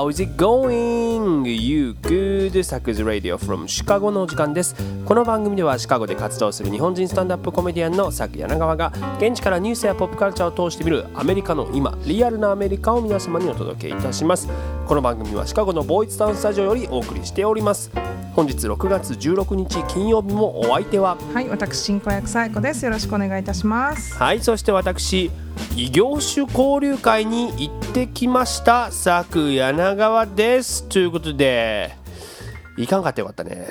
How is it going? You good? サクズ Radio from シカゴのお時間ですこの番組ではシカゴで活動する日本人スタンダップコメディアンのサク柳川が現地からニュースやポップカルチャーを通して見るアメリカの今リアルなアメリカを皆様にお届けいたしますこの番組はシカゴのボーイズタウンスタジオよりお送りしております本日6月16日金曜日もお相手ははい、私進行役サイコです。よろしくお願いいたします。はいそして私異業種交流会に行ってきました佐久柳川ですということで行かんかったよかったね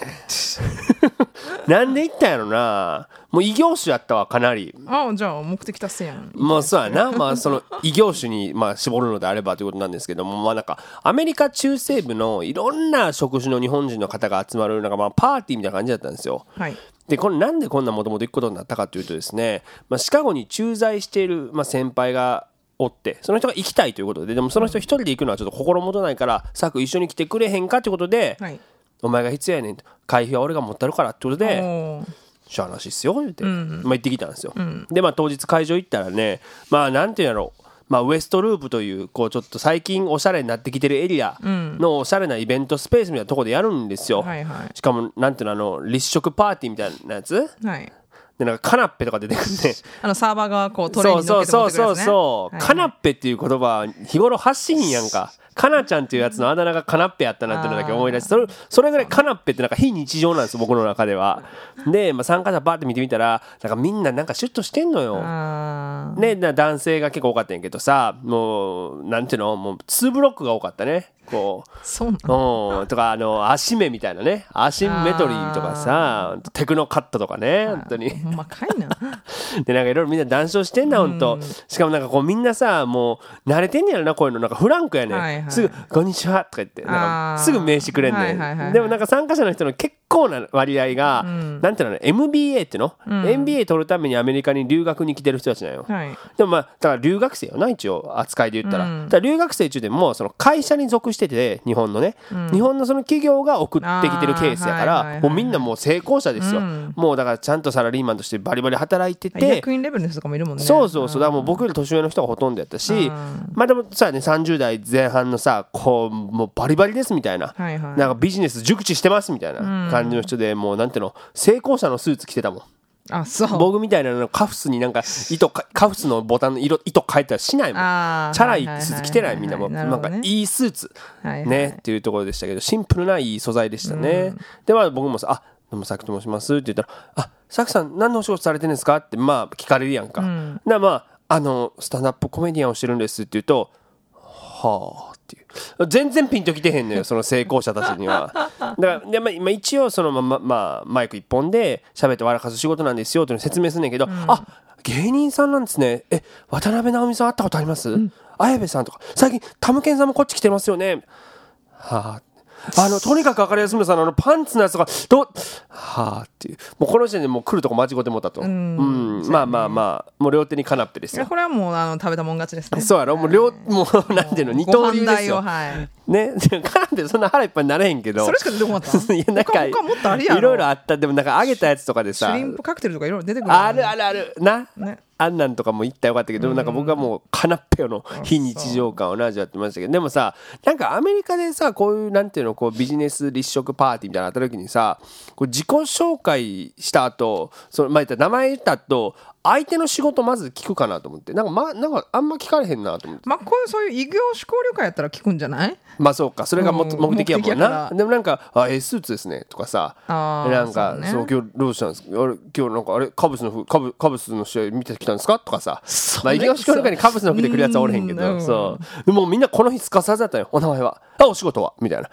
なんで行ったんやろなもう異業種やったわかなりあ、じゃあ目的達成やん。まあそうやな、まあ、その異業種にまあ絞るのであればということなんですけども、まあ、なんかアメリカ中西部のいろんな職種の日本人の方が集まるなんかまあパーティーみたいな感じだったんですよ。はい。でこれなんでこんなもともと行くことになったかというとですね、まあ、シカゴに駐在している、まあ、先輩がおってその人が行きたいということででもその人一人で行くのはちょっと心もとないからサク一緒に来てくれへんかということで、はい。お前が必要やねんと。会費は俺が持ってるからってことでしゃあなしっすよ言って、まあ、行ってきたんですよ、でまあ当日会場行ったらねまあなんていうんやろ。うまあ、ウエストループというこうちょっと最近おしゃれになってきてるエリアのおしゃれなイベントスペースみたいなところでやるんですよ、はいはい。しかもなんていうのあの立食パーティーみたいなやつ？はい。でなんかカナッペとか出てくるね あのサーバーがこうトレーそうに乗っけて持そうそうそう。そう、はいカナッペっていう言葉は日頃発しひんやんかカナちゃんっていうやつのあだ名がカナッペやったなっていうのだけ思い出してそれそれぐらいカナッペってなんか非日常なんですよ僕の中では。で、まあ、参加者バーって見てみたらなんかみんななんかシュッとしてんのよ。ね、な男性が結構多かったんやけどさもうなんていうのもう2ブロックが多かったねこう。そうなん、とかあの足目みたいなね。アシンメトリーとかさテクノカットとかね本当に。ほんまかいな。でなんかいろいろみんな談笑してんだほんと。しかもなんかこうみんなさもう慣れてんねやろなこういうのなんか。フランクやね、はいはいすぐ「こんにちは」とか言ってなんかすぐ名刺くれんねはいはい。でもなんか参加者の人の結構な割合が、なんていうのね MBA っていうの、MBA 取るためにアメリカに留学に来てる人たちなんよ、はい。でもまあだから留学生よな一応扱いで言ったら,、うん。だから留学生中でもその会社に属してて日本のね、日本のその企業が送ってきてるケースやかあーはいはいらはい。もうみんなもう成功者ですよ、うん。もうだからちゃんとサラリーマンとしてバリバリ働いてて。役員レベルの人とかもいるもんね。そうそうそう。だからもう僕より年上の人がほとんどやったしうん。まあでもさね30代前半のさこうもうバリバリですみたいな。はいはい。なんかビジネス熟知してますみたいな感じの人でもうなんていうの成功者のスーツ着てたもん。あ、そう。僕みたいなのカフスになんか 糸かカフスのボタンの色糸変えたりしないもん。チャラいスーツ着てないみんなも。なんかいいスーツねっていうところでしたけどシンプルないい素材でしたね。でまあ僕もさ「あどうもさきと申します」って言ったら「あさきさん何のお仕事されてるんですか?」ってまあ聞かれるやんか。なまああのスタンダップコメディアンをしてるんですって言うとはあっていう。全然ピンときてへんのよ その成功者たちには。だからで、まあ、まあ一応そのまま、まあ、マイク一本で喋って笑かす仕事なんですよっていうのを説明すんねんけど、あ芸人さんなんですね。え渡辺直美さん会ったことあります、綾部さんとか。最近タムケンさんもこっち来てますよね。はああのとにかく分かりやすいのさんのあのパンツのやつがどうはあっていう。もうこの時点でもう来るとこ間違ってもったと。うん。まあまあまあもう両手にカナッペですよ。これはもうあの食べたもん勝ちですね。そうやろ。もう両もうなんていうの？二刀流ですよ。はい。ね。カナッペそんな腹いっぱいになれへんけど。それしか出てこなかった。いやなんか。いろいろあった。でもなんか揚げたやつとかでさ。シュリンプカクテルとかいろいろ出てくる。あるあるある。な、ねあんなんとかも行ったらよかったけど、なんか僕はもうカナッペの非日常感を味わってましたけどでもさなんかアメリカでさこういうなんていうのこうビジネス立食パーティーみたいなのあった時にさこう自己紹介した後そのまあ言ったら名前言った後相手の仕事まず聞くかなと思って。なんか,、ま、なんかあんま聞かれへんなと思って。まあこういうそういう異業種交流会やったら聞くんじゃない？まあそうか。それがも、うん目的やもんな。でもなんか「あええスーツですね」とかさ。なんかそうね。今日どうしたんですか？あれ今日なんかあれカブスの服カブカブスの試合見てきたんですか？とかさ。まあ異業種交流会にカブスの服で来るやつはおれへんけどうんそう。でもみんなこの日すかさずだったよお名前は。あお仕事は。みたいな。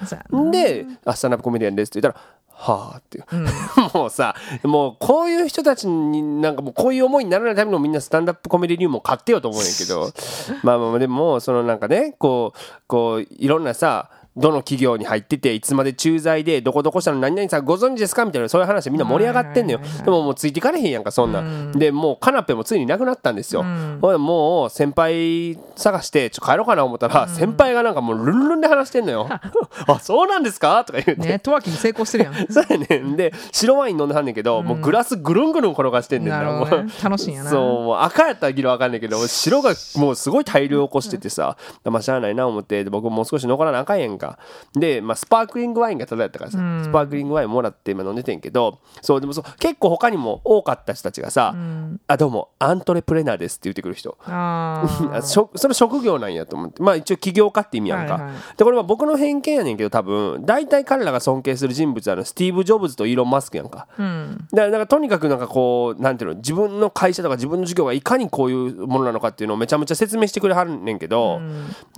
で「あスタンダップコメディアンです」って言ったら「はあ」っていう、もうさもうこういう人たちになんかもうこういう思いにならないためにもみんなスタンダップコメディ入門買ってよと思うんやけど。まあまあまあでもそのなんかねこうこういろんなさどの企業に入ってていつまで駐在でどこどこしたの何々さんご存知ですか？みたいなそういう話でみんな盛り上がってんのよ。でももうついていかれへんやんかそんなん、でもうカナペもついになくなったんですよ、ほいでもう先輩探してちょ帰ろうかな思ったら、先輩がなんかもうルンルンで話してんのよ。あそうなんですか？とか言って、ネットワーキング成功してるやん。そうやねん。で白ワイン飲んではんねんけど、もうグラスぐるんぐるん転がしてんねんなるほどね。もう。楽しいんやな。そうもう赤やったら議論わかんないけど白がもうすごい大量起こしててさ、まあしゃあないな思ってで僕もう少し残らなあかんやんかで、まあ、スパークリングワインがただやったからさ、スパークリングワインもらって今飲んでてんけどそうでもそう結構他にも多かった人たちがさ「あどうもアントレプレナーです」って言ってくる人。それ職業なんやと思って。まあ一応起業家って意味やんか、はいはい。でこれは僕の偏見やねんけど多分大体彼らが尊敬する人物はあのスティーブ・ジョブズとイーロン・マスクやんか、あうん。だからなんかとにかくなんかこうなんていうの自分の会社とか自分の事業がいかにこういうものなのかっていうのをめちゃめちゃ説明してくれはるねんけど、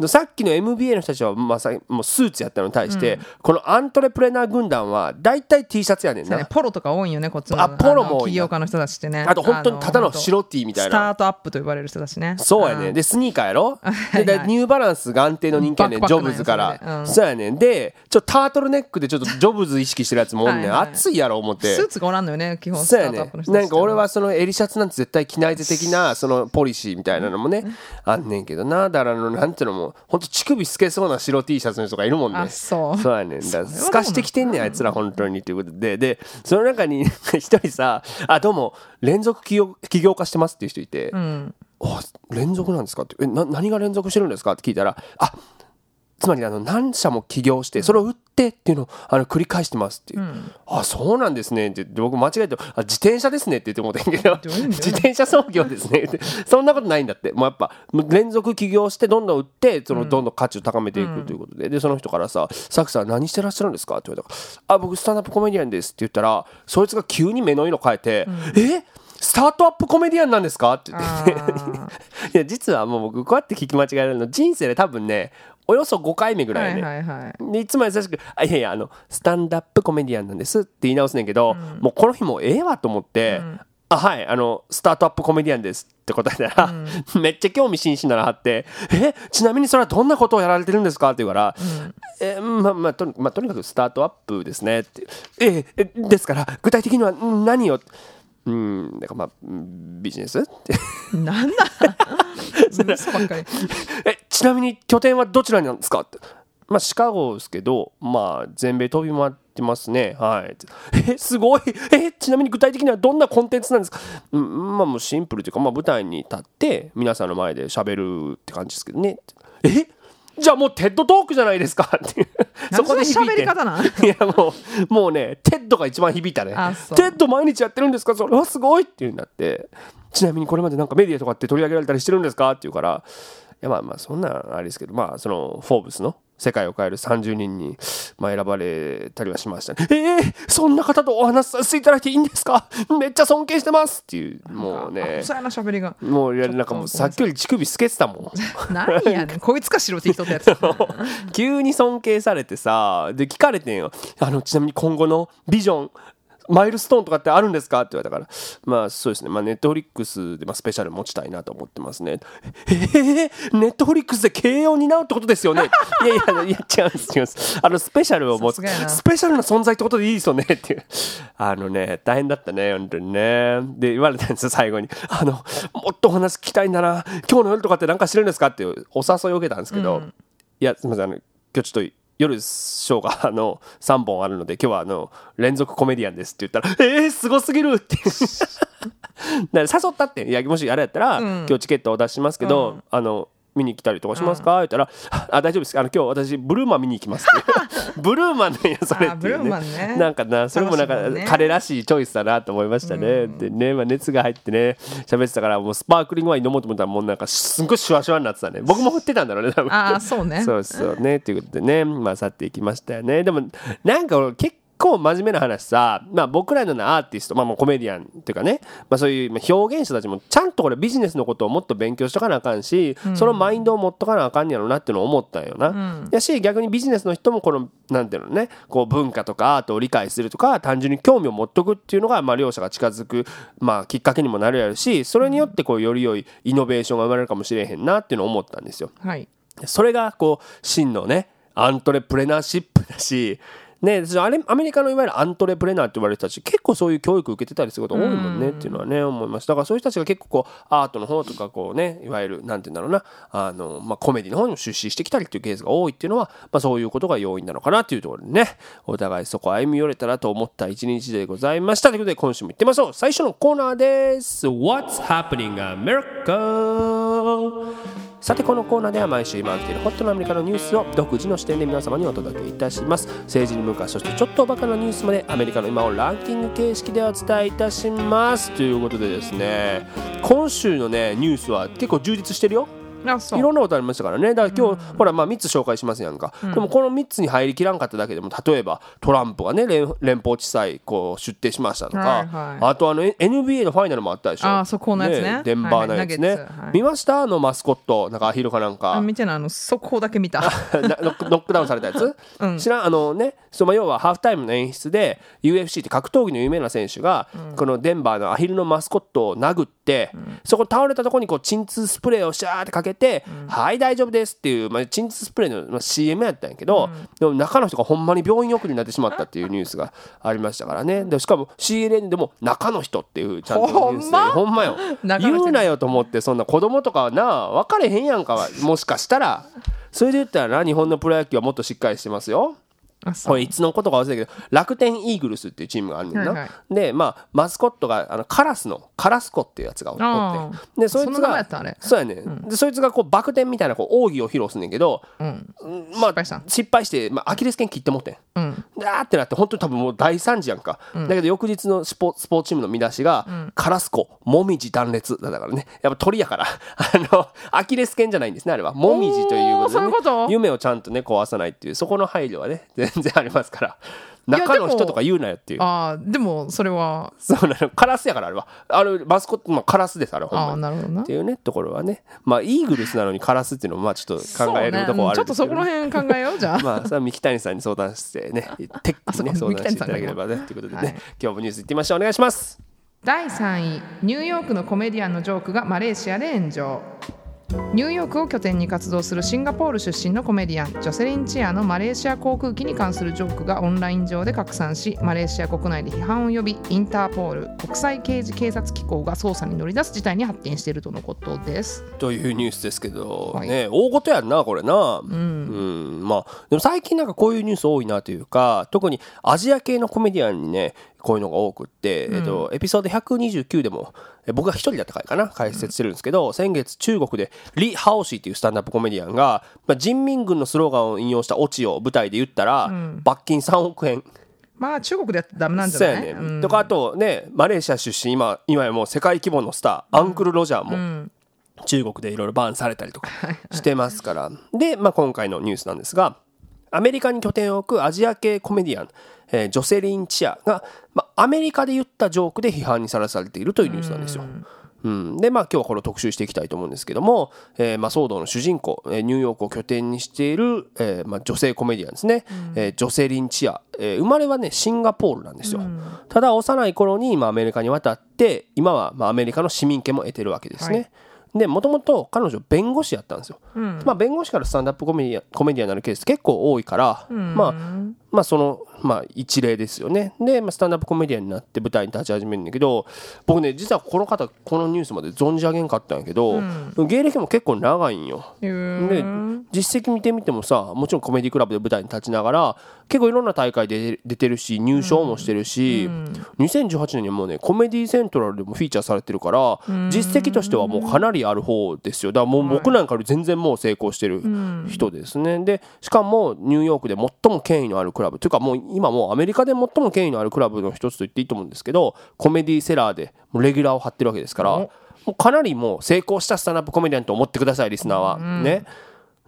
さっきの MBA の人たちはまさにもうスーツやったのに対して、このアントレプレナー軍団は大体 T シャツやねんな。ね。ポロとか多いんよねこっちの。あポロも起業家の人たちってね。あと本当にただのあ白 T みたいな。スタートアップと呼ばれる人たちね。そうやね。ん。でスニーカーやろ？はいででニューバランスが安定の人気やねんジョブズから。うん。そうやねん。でちょっとタートルネックでちょっとジョブズ意識してるやつもおんねん。はいはい。熱いやろ思って。スーツがおらんのよね基本スそうやねタートアップの人たちなんか俺はその襟シャツなんて絶対着ないぜ的なそのポリシーみたいなのもねあんねんけどな。だからあのなんていうのもほんと乳首透けそうな白 T シャツの人がいるもんね。あそう。そうやねん。だから透かしてきてんねんあいつら本当にということで。でその中に 一人さ「あどうも連続起業起業家してます」っていう人いて。うん「あ連続なんですか?」って「えな何が連続してるんですか?」って聞いたら「あつまりあの何社も起業してそれを売ってっていうのをあの繰り返してますっていう、あそうなんですね。って僕間違えてあ自転車ですね。って言ってもうてんけど。自転車操業ですね。って。そんなことないんだって。もうやっぱ連続起業してどんどん売ってそのどんどん価値を高めていくということで、でその人からさ「サクさん何してらっしゃるんですか?」って言われたから「あ僕スタンダップコメディアンです」って言ったらそいつが急に目の色変えて「え？スタートアップコメディアンなんですか?」って言って。いや実はもう僕こうやって聞き間違えるの人生で多分ねおよそ5回目ぐらいいはいはい。でいつも優しく「あいやいやあのスタンダップコメディアンなんです」って言い直すねんけど、もうこの日もうええわと思って「あはいあのスタートアップコメディアンです」って答えたら、めっちゃ興味津々ならはって「えちなみにそれはどんなことをやられてるんですか?」って言うから「えまあまあとまあとにかくスタートアップですね」って「ええですから具体的にはん何を?」うんだからまあうんビジネス？ってなんだ。嘘ばっかり。えちなみに拠点はどちらになんですか？ってまあシカゴですけどまあ全米飛び回ってますね。はい。えすごい。えちなみに具体的にはどんなコンテンツなんですか、うん、まあもうシンプルというか、まあ、舞台に立って皆さんの前で喋るって感じですけどね。えじゃあもう TED Talk じゃないですか。っていうそこで喋り方なん？いやもうもうね TED が一番響いたね。 TED 毎日やってるんですか？それはすごいっていうになって。ちなみにこれまでなんかメディアとかって取り上げられたりしてるんですか？って言うからいやまあまあそんなんあれですけどまあそのフォーブスの世界を変える30人に、まあ、選ばれたりはしましたね。えー、そんな方とお話しさせていただいていいんですか？めっちゃ尊敬してますっていうもうねあそうやな喋りが。もういやなんかもうさっきより乳首透けてたもん。何やねん。こいつか白 T 人ってやつ。急に尊敬されてさで聞かれてんよ。あのちなみに今後のビジョンマイルストーンとかってあるんですか？って言われたから。まあそうですね。まあネットフリックスでまあスペシャル持ちたいなと思ってますね。えー、ネットフリックスで経営を担うってことですよね？いやいやいや違うんです違うんです。あのスペシャルを持つスペシャルな。存在ってことでいいですよねっていう。あのね大変だったね本当にね。で言われたんですよ最後に。あのもっとお話聞きたいんだな。今日の夜とかって何かしてるんですか？っていうお誘いを受けたんですけど、いやすみません。あの今日ちょっと夜ショーがあの3本あるので今日はあの連続コメディアンですって言ったら「えー、すごすぎる!」ってだから誘ったっていやもしあれやったら、今日チケットをお出ししますけど、あの見に来たりとかしますか?」言ったら「あ大丈夫ですあの今日私ブルーマン見に行きます」って。ブルーマンなんやそれっていう、ね、ね。なんかなそれもなんか彼らしいチョイスだなと思いましたね、でね、まあ、熱が入ってね喋ってたからもうスパークリングワイン飲もうと思ったらもうなんかすんごいシュワシュワになってたね。僕も振ってたんだろうね多分。ああそうね。そうそうねということでねまあ去っていきましたよね。でもなんか俺結構真面目な話さ、まあ、僕らのようなアーティスト、まあ、もうコメディアンっていうかね、まあ、そういうまあ表現者たちもちゃんとこれビジネスのことをもっと勉強しとかなあかんし、そのマインドを持っとかなあかんやろうなっていうのを思ったんよな。やし逆にビジネスの人もこのなんていうのねこう文化とかアートを理解するとか単純に興味を持っとくっていうのが、まあ、両者が近づく、まあ、きっかけにもなるやろしそれによってこうより良いイノベーションが生まれるかもしれへんなっていうのを思ったんですよ。はいそれがこう真のねアントレプレナーシップだしね、あれアメリカのいわゆるアントレプレナーって言われる人たち結構そういう教育受けてたりすること多いもんねっていうのはね思います。だからそういう人たちが結構こうアートの方とかこうねいわゆるなんて言うんだろうなあの、まあ、コメディの方にも出資してきたりっていうケースが多いっていうのは、まあ、そういうことが要因なのかなっていうところでねお互いそこ歩み寄れたらと思った一日でございました。ということで今週も行ってみましょう。最初のコーナーです。What's happening America? さてこのコーナーでは毎週今起きているホットなアメリカのニュースを独自の視点で皆様にお届けいたします。政治に向かうそしてちょっとバカなニュースまでアメリカの今をランキング形式でお伝えいたします。ということでですね今週のねニュースは結構充実してるよ。いろんなことありましたからね。だから今日、うん、ほらまあ3つ紹介しますやんか、うん、でもこの3つに入りきらんかっただけでも例えばトランプがね連邦地裁こう出廷しましたとか、はいはい、あとあの NBA のファイナルもあったでしょ。あ速報のやつね、ね、デンバーのやつね、はいはい、見ました？あのマスコットなんかアヒルかなんか。見てないあの速報だけ見た。ノックダウンされたやつ、うん、知らん？あのねその要はハーフタイムの演出で UFC って格闘技の有名な選手が、このデンバーのアヒルのマスコットを殴って、そこ倒れたところにこう鎮痛スプレーをシャーってかけて、はい大丈夫ですっていう、まあ、鎮痛スプレーの、まあ、CM やったんやけど、でも中の人がほんまに病院送りになってしまったっていうニュースが ありましたからね。でしかも CNN でも中の人っていうちゃんとニュースでほんまよ。言うなよと思ってそんな子供とかはな分かれへんやんかもしかしたら。それで言ったらな日本のプロ野球はもっとしっかりしてますよ。これいつのことか忘れたけど楽天イーグルスっていうチームがあるんだな、はいはい、でまあマスコットがあのカラスのカラスコっていうやつがおって。でそいつがそうやね、うん、でそいつがこうバク転みたいなこう奥義を披露すんねんけど、うん、まあ失敗して、まあ、アキレス腱切ってもってん、うん、ーってなって本当に多分もう大惨事やんか、うん、だけど翌日のスポスポーツチームの見出しが、うん、カラスコもみじ断裂だからね。やっぱ鳥やから。あのアキレス腱じゃないんですねあれは。もみじということで、ね、夢をちゃんとね壊さないっていうそこの配慮はね。全然ありますから。中の人とか言うなよっていう。ああでもそれは。そうなの。カラスやからあれは。あれマスコット、まあ、カラスですあれほんまあなるほどな。っていうねところはね。まあイーグルスなのにカラスっていうのもまあちょっと考えるところはある、ね、ちょっとそこら辺考えようじゃあ。まあそれは三木谷さんに相談してね テックにね相談していただければねということでね、はい、今日もニュースいってみましょう。お願いします。第3位ニューヨークのコメディアンのジョークがマレーシアで炎上ニューヨークを拠点に活動するシンガポール出身のコメディアンジョセリン・チアのマレーシア航空機に関するジョークがオンライン上で拡散しマレーシア国内で批判を呼びインターポール国際刑事警察機構が捜査に乗り出す事態に発展しているとのことです。というニュースですけど、はい、ね大事やんなこれな。うん、うん、まあでも最近なんかこういうニュース多いなというか特にアジア系のコメディアンにねこういうのが多くって、うん、えっと、エピソード129でも僕が一人だった回かな解説してるんですけど、うん、先月中国でリ・ハオシーっていうスタンダップコメディアンが、まあ、人民軍のスローガンを引用したオチを舞台で言ったら、うん、罰金3億円。まあ中国でやってダメなんじゃない、ね。うん、とかあとねマレーシア出身今今やもう世界規模のスター、アンクル・ロジャーも、中国でいろいろバンされたりとかしてますから。で、まあ、今回のニュースなんですがアメリカに拠点を置くアジア系コメディアンえー、ジョセリン・チアが、まあ、アメリカで言ったジョークで批判にさらされているというニュースなんですよ。うん、でまあ今日はこれを特集していきたいと思うんですけども、えーまあ、騒動の主人公、えー、ニューヨークを拠点にしている、えーまあ、女性コメディアンですね、うん、えー、ジョセリン・チア、えー、生まれはねシンガポールなんですよ、うん、ただ幼い頃に、まあ、アメリカに渡って今は、まあ、アメリカの市民権も得てるわけですね、はい。でもともと彼女弁護士やったんですよ、うん、まあ弁護士からスタンダップコメディアコメディアになるケース結構多いから、うん、まあまあそのまあ一例ですよね。で、まあ、スタンダップコメディアンになって舞台に立ち始めるんだけど僕ね実はこの方このニュースまで存じ上げんかったんやけど、うん、芸歴も結構長いんよ。で実績見てみてもさもちろんコメディクラブで舞台に立ちながら結構いろんな大会で出てるし入賞もしてるし、うん、2018年にはもうねコメディセントラルでもフィーチャーされてるから実績としてはもうかなりある方ですよ。だからもう僕なんかより全然もう成功してる人ですね。でしかもニューヨークで最も権威のあるクラブ。というかもう今もうアメリカで最も権威のあるクラブの一つと言っていいと思うんですけどコメディセラーでもうレギュラーを張ってるわけですからもうかなりもう成功したスタンダップコメディアンと思ってくださいリスナーは。ね。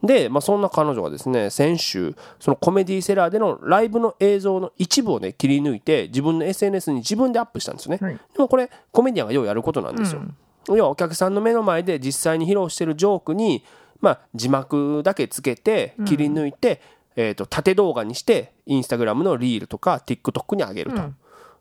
で、まあ、そんな彼女がですね先週そのコメディセラーでのライブの映像の一部をね切り抜いて自分の SNS に自分でアップしたんですよね、はい、でもこれコメディアンがようやることなんですよ、うん、要はお客さんの目の前で実際に披露してるジョークに、まあ、字幕だけつけて切り抜いて、うん、えー、と縦動画にしてインスタグラムのリールとか TikTok に上げると。うん。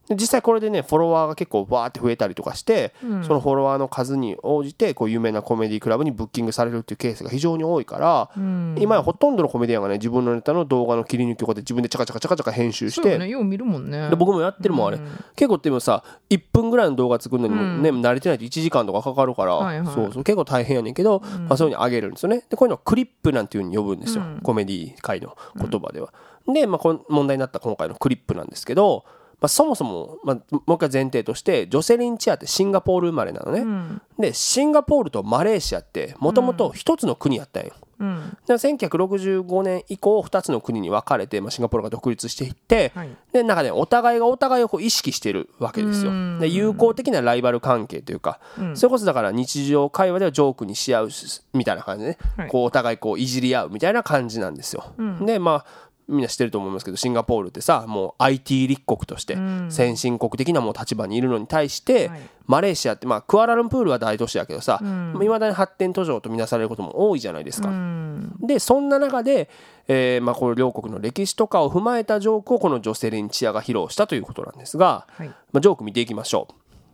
で実際これでねフォロワーが結構バーって増えたりとかして、うん。そのフォロワーの数に応じてこう有名なコメディクラブにブッキングされるっていうケースが非常に多いから、うん。今やほとんどのコメディアンがね自分のネタの動画の切り抜きをこうやって自分でチャカチャカチャカチャカ編集して、ね。よう見るもんね。で僕もやってるもんあれ、うん。結構でもさ1分ぐらいの動画作るのにもね、うん。慣れてないと1時間とかかかるから、はいはい。そうそう。結構大変やねんけど、まあ、そういうふうに上げるんですよね。でこういうのをクリップなんていうふうに呼ぶんですよ、コメディ界の言葉では。で、まあ、この問題になった今回のクリップなんですけど、まあ、そもそも、まあ、もう一回前提としてジョセリン・チアってシンガポール生まれなのね、うん。でシンガポールとマレーシアってもともと一つの国やったんよ、うん。で1965年以降2つの国に分かれて、まあ、シンガポールが独立していって、はい。でなんかねお互いがお互いをこう意識してるわけですよ。うん。で友好的なライバル関係というか、うん。それこそだから日常会話ではジョークにし合うしみたいな感じでね、はい。こうお互いこういじり合うみたいな感じなんですよ、でまあみんな知ってると思いますけどシンガポールってさもう IT 立国としてん。先進国的なもう立場にいるのに対して、はい。マレーシアってまあクアラルンプールは大都市やけどさいん。ま、未だに発展途上とみなされることも多いじゃないですか。うん。でそんな中で、えーまあ、この両国の歴史とかを踏まえたジョークをこのジョセリン・チアが披露したということなんですが、はい。まあ、ジョーク見ていきましょ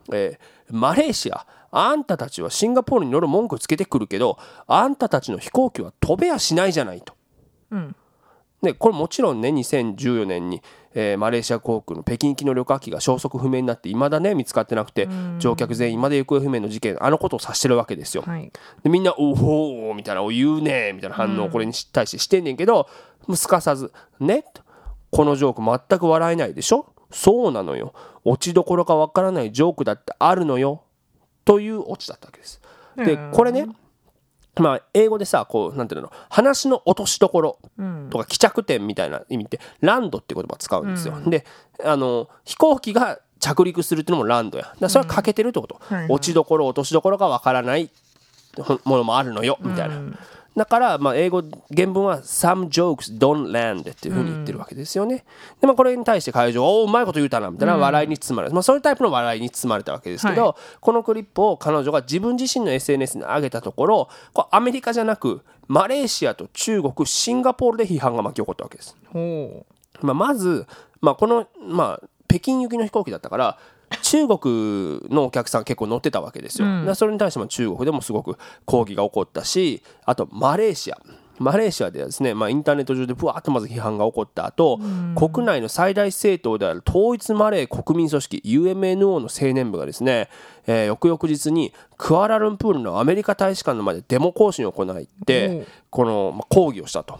う、えーマレーシアあんたたちはシンガポールに乗る文句つけてくるけどあんたたちの飛行機は飛べやしないじゃないと。うんでこれもちろんね2014年に、えーマレーシア航空の北京行きの旅客機が消息不明になっていまだね見つかってなくて乗客全員まで行方不明の事件あのことを指してるわけですよ。はい。でみんな「おお」みたいな「お言うね」みたいな反応をこれに対してしてんねんけど、すかさず「ね」このジョーク全く笑えないでしょ？そうなのよ。落ちどころがわからないジョークだってあるのよ。というオチだったわけです。でうん。これねまあ英語でさこうなんていうの話の落としどころうん。とか帰着点みたいな意味ってランドって言葉を使うんですよ。であの飛行機が着陸するっていうのもランドや。だそれは欠けてるってこと、はいはい。落ちどころ落としどころがわからないものもあるのよみたいな、だから、まあ、英語原文は「Some jokes don't land」っていうふうに言ってるわけですよね、でまあこれに対して会場は「おおうまいこと言うたな」みたいな笑いに包まれる、まあ、そういうタイプの笑いに包まれたわけですけど、はこのクリップを彼女が自分自身の SNS に上げたところこれアメリカじゃなくマレーシアと中国シンガポールで批判が巻き起こったわけです。ほまあ、まず、まあ、この、まあ、北京行きの飛行機だったから中国のお客さん結構乗ってたわけですよ、だからそれに対しても中国でもすごく抗議が起こったしあとマレーシア。マレーシアではですね、まあ、インターネット上でぶわっとまず批判が起こった後、国内の最大政党である統一マレー国民組織 UMNO の青年部がですね、えー翌々日にクアラルンプールのアメリカ大使館の前でデモ行進を行いってこの、まあ、抗議をしたと。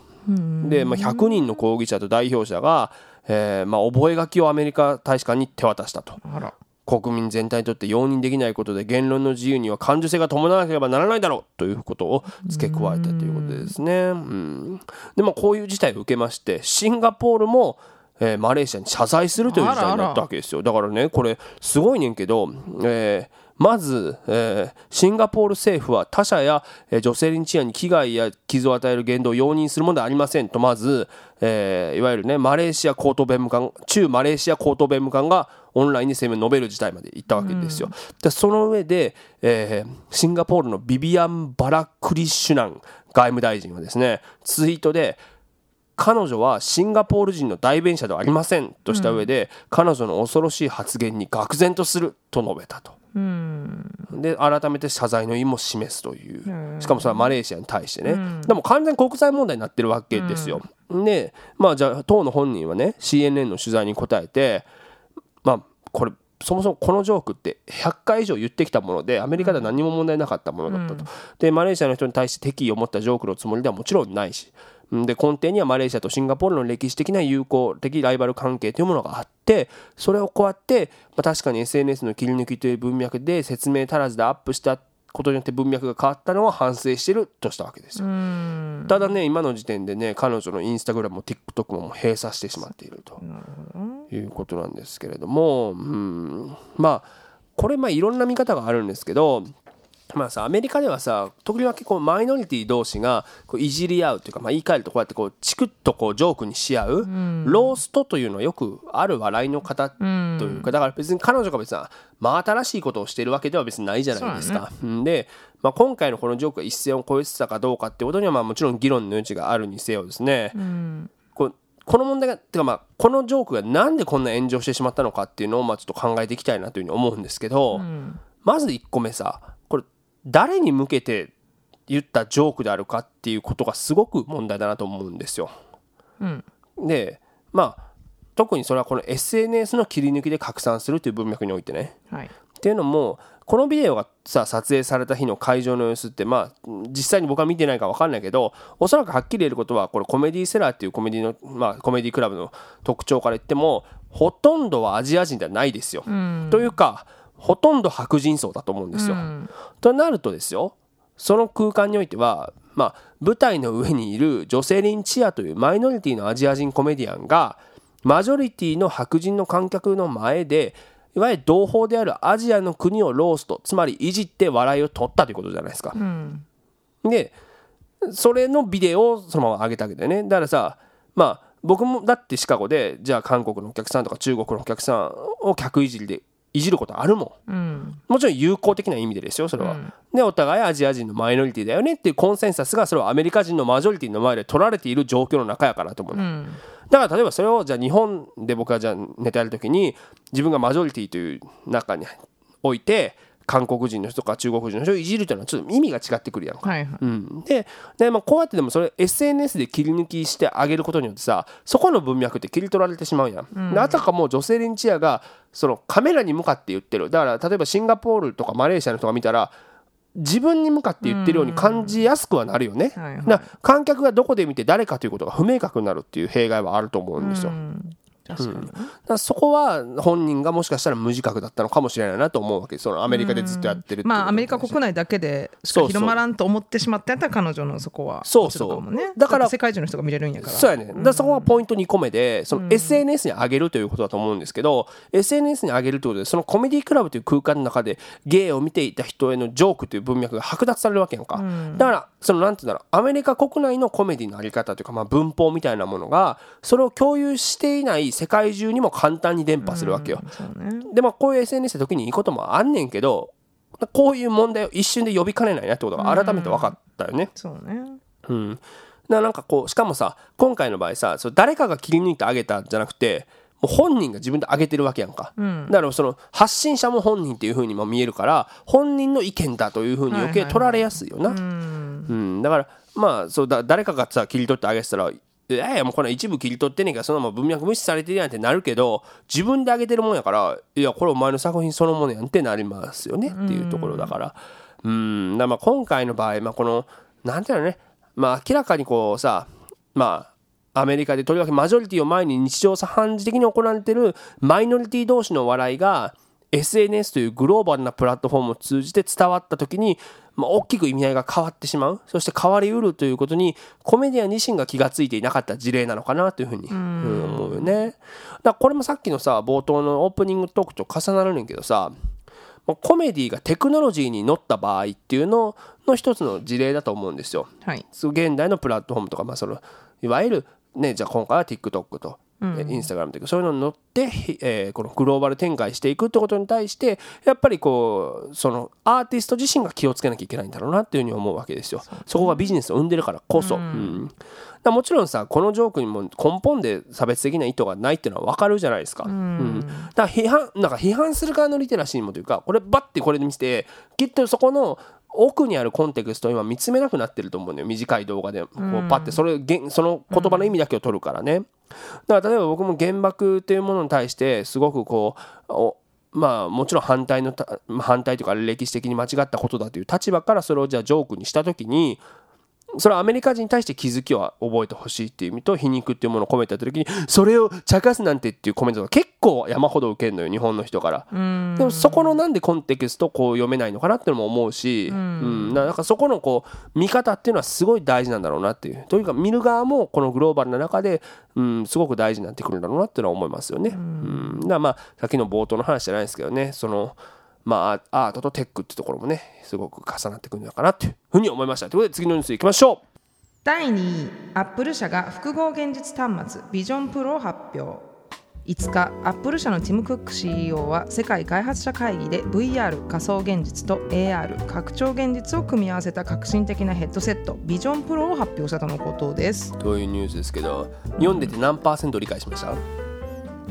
で、まあ、100人の抗議者と代表者が、えーまあ、覚書をアメリカ大使館に手渡したと。国民全体にとって容認できないことで言論の自由には感受性が伴わなければならないだろうということを付け加えたということですね。うん、でもこういう事態を受けましてシンガポールも、えーマレーシアに謝罪するという事態になったわけですよだからねこれすごいねんけど、えーまず、えーシンガポール政府は他者や、えー女性リンチアに危害や傷を与える言動を容認するものではありませんとまず、えーいわゆるねマレーシア高等弁務官駐マレーシア高等弁務官がオンラインに声明を述べる事態まで行ったわけですよ。でその上で、えーシンガポールのビビアン・バラクリシュナン外務大臣はですねツイートで彼女はシンガポール人の代弁者ではありませんとした上で、彼女の恐ろしい発言に愕然とすると述べたと。うん。で改めて謝罪の意も示すという。うん。しかもそれはマレーシアに対してね、でも完全に国際問題になってるわけですよ、でまあじゃあ当の本人はね CNN の取材に答えてまあこれそもそもこのジョークって100回以上言ってきたものでアメリカでは何も問題なかったものだったと、でマレーシアの人に対して敵意を持ったジョークのつもりではもちろんないしうんで根底にはマレーシアとシンガポールの歴史的な友好的ライバル関係というものがあってそれをこうやって、まあ、確かに SNS の切り抜きという文脈で説明足らずでアップしたことによって文脈が変わったのは反省してるとしたわけですよ。うん。ただね今の時点でね彼女のインスタグラムも TikTok ももう閉鎖してしまっているということなんですけれども、うん、まあこれまあいろんな見方があるんですけどまあさアメリカではさ時々結構マイノリティ同士がこういじり合うというか、まあ、言い換えるとこうやってこうチクッとこうジョークにし合う、ローストというのはよくある笑いの方というかだから別に彼女が別に真新しいことをしているわけでは別にないじゃないですか。うんで、まあ、今回のこのジョークが一線を越えてたかどうかってことにはまあもちろん議論の余地があるにせよですね、こうこの問題がてかまあこのジョークがなんでこんな炎上してしまったのかっていうのをまあちょっと考えていきたいなというふうに思うんですけど、まず1個目さ誰に向けて言ったジョークであるかっていうことがすごく問題だなと思うんですよ。でまあ特にそれはこの SNS の切り抜きで拡散するという文脈においてね。はいっていうのもこのビデオがさ撮影された日の会場の様子ってまあ実際に僕は見てないか分かんないけどおそらくはっきり言えることはこれコメディセラーっていうコメディのまあコメディクラブの特徴から言ってもほとんどはアジア人ではないですよ。というかほとんど白人層だと思うんですよ。となるとですよその空間においてはまあ舞台の上にいるジョセリン・チアというマイノリティのアジア人コメディアンがマジョリティの白人の観客の前でいわゆる同胞であるアジアの国をローストつまりいじって笑いを取ったということじゃないですか。でそれのビデオをそのまま上げたわけだよねだからさまあ僕もだってシカゴでじゃあ韓国のお客さんとか中国のお客さんを客いじりでいじることあるもん、もちろん友好的な意味でですよそれは、でお互いアジア人のマイノリティだよねっていうコンセンサスがそれはアメリカ人のマジョリティの前で取られている状況の中やからと思う、だから例えばそれをじゃあ日本で僕がじゃあネタやるときに自分がマジョリティという中において韓国人の人とか中国人の人をいじるというのはちょっと意味が違ってくるやんか。はいはいうん、でで、まあ、こうやってでもそれ SNS で切り抜きしてあげることによってさそこの文脈って切り取られてしまうやん。であたかも女性リンチアがそのカメラに向かって言ってるだから例えばシンガポールとかマレーシアの人が見たら自分に向かって言ってるように感じやすくはなるよね。はいはい観客がどこで見て誰かということが不明確になるっていう弊害はあると思うんですよ。確かに、だからそこは本人がもしかしたら無自覚だったのかもしれないなと思うわけ。そのアメリカでずっとやってるっていうことまあアメリカ国内だけでしか広まらんと思ってしまったやったら彼女のそこはそうそう。ね。だから世界中の人が見れるんやから。そうやね。だからそこがポイント2個目で、その SNS に上げるということだと思うんですけど、SNS に上げるということで、そのコメディクラブという空間の中で、ゲイを見ていた人へのジョークという文脈が剥奪されるわけやんか。だから、そのなんていうんだろう、アメリカ国内のコメディのあり方というか、まあ文法みたいなものが、それを共有していない世界中にも簡単に伝播するわけよ。そうね。で、まあこういう SNS で時にいいこともあんねんけど、こういう問題を一瞬で呼びかねないなってことが改めて分かったよね。そうね。うん、なんかこうしかもさ今回の場合さそれ誰かが切り抜いてあげたんじゃなくてもう本人が自分であげてるわけやんか、だからその発信者も本人っていう風にも見えるから本人の意見だという風に余計取られやすいよな、うん。だからまあそうだ誰かがさ切り取ってあげてたらいやいやもうこれ一部切り取ってんねんからそのまま文脈無視されてるやんってなるけど自分であげてるもんやからいやこれお前の作品そのものやんってなりますよねっていうところだから。うん。だからまあ今回の場合、まあ、このなんていうのねまあ明らかにこうさまあアメリカでとりわけマジョリティを前に日常茶飯事的に行われているマイノリティ同士の笑いが SNS というグローバルなプラットフォームを通じて伝わった時に、まあ、大きく意味合いが変わってしまうそして変わりうるということにコメディアン自身が気がついていなかった事例なのかなというふうにうん思うよね。だからこれもさっきのさ冒頭のオープニングトークと重なるねんけどさコメディがテクノロジーに乗った場合っていうのの一つの事例だと思うんですよ。はい現代のプラットフォームとか、まあ、そのいわゆる、ね、じゃあ今回は TikTok と、インスタグラムというかそういうのに乗って、ひえーこのグローバル展開していくってことに対してやっぱりこうそのアーティスト自身が気をつけなきゃいけないんだろうなっていうふうに思うわけですよ。そこがビジネスを生んでるからこそ。うんだもちろんさこのジョークにも根本で差別的な意図がないっていうのは分かるじゃないですか。うんだから批判なんか批判する側のリテラシーもというかこれバッてこれで見せてきっとそこの奥にあるコンテクストを今見つめなくなってると思うのよ短い動画でこうパッてそれげんその言葉の意味だけを取るからね。だから例えば僕も原爆というものに対してすごくこうまあもちろん反対の反対というか歴史的に間違ったことだという立場からそれをじゃあジョークにした時にそれはアメリカ人に対して気づきは覚えてほしいっていう意味と皮肉っていうものを込めた時にそれを茶化すなんてっていうコメントが結構山ほど受けるのよ日本の人から。でもそこのなんでコンテキストこう読めないのかなってのも思うしうん。なんかそこのこう見方っていうのはすごい大事なんだろうなっていう。というか見る側もこのグローバルな中でうんすごく大事になってくるんだろうなっていうのは思いますよね。うん。だまあさっきの冒頭の話じゃないですけどね。そのまあアートとテックってところもねすごく重なってくるのかなっていうふうに思いました。ということで次のニュースいきましょう。第2位アップル社が複合現実端末ビジョンプロを発表。5日アップル社のティム・クック CEO は世界開発者会議で VR 仮想現実と AR 拡張現実を組み合わせた革新的なヘッドセットビジョンプロを発表したとのことです。というニュースですけど読んでて何パーセント理解しました？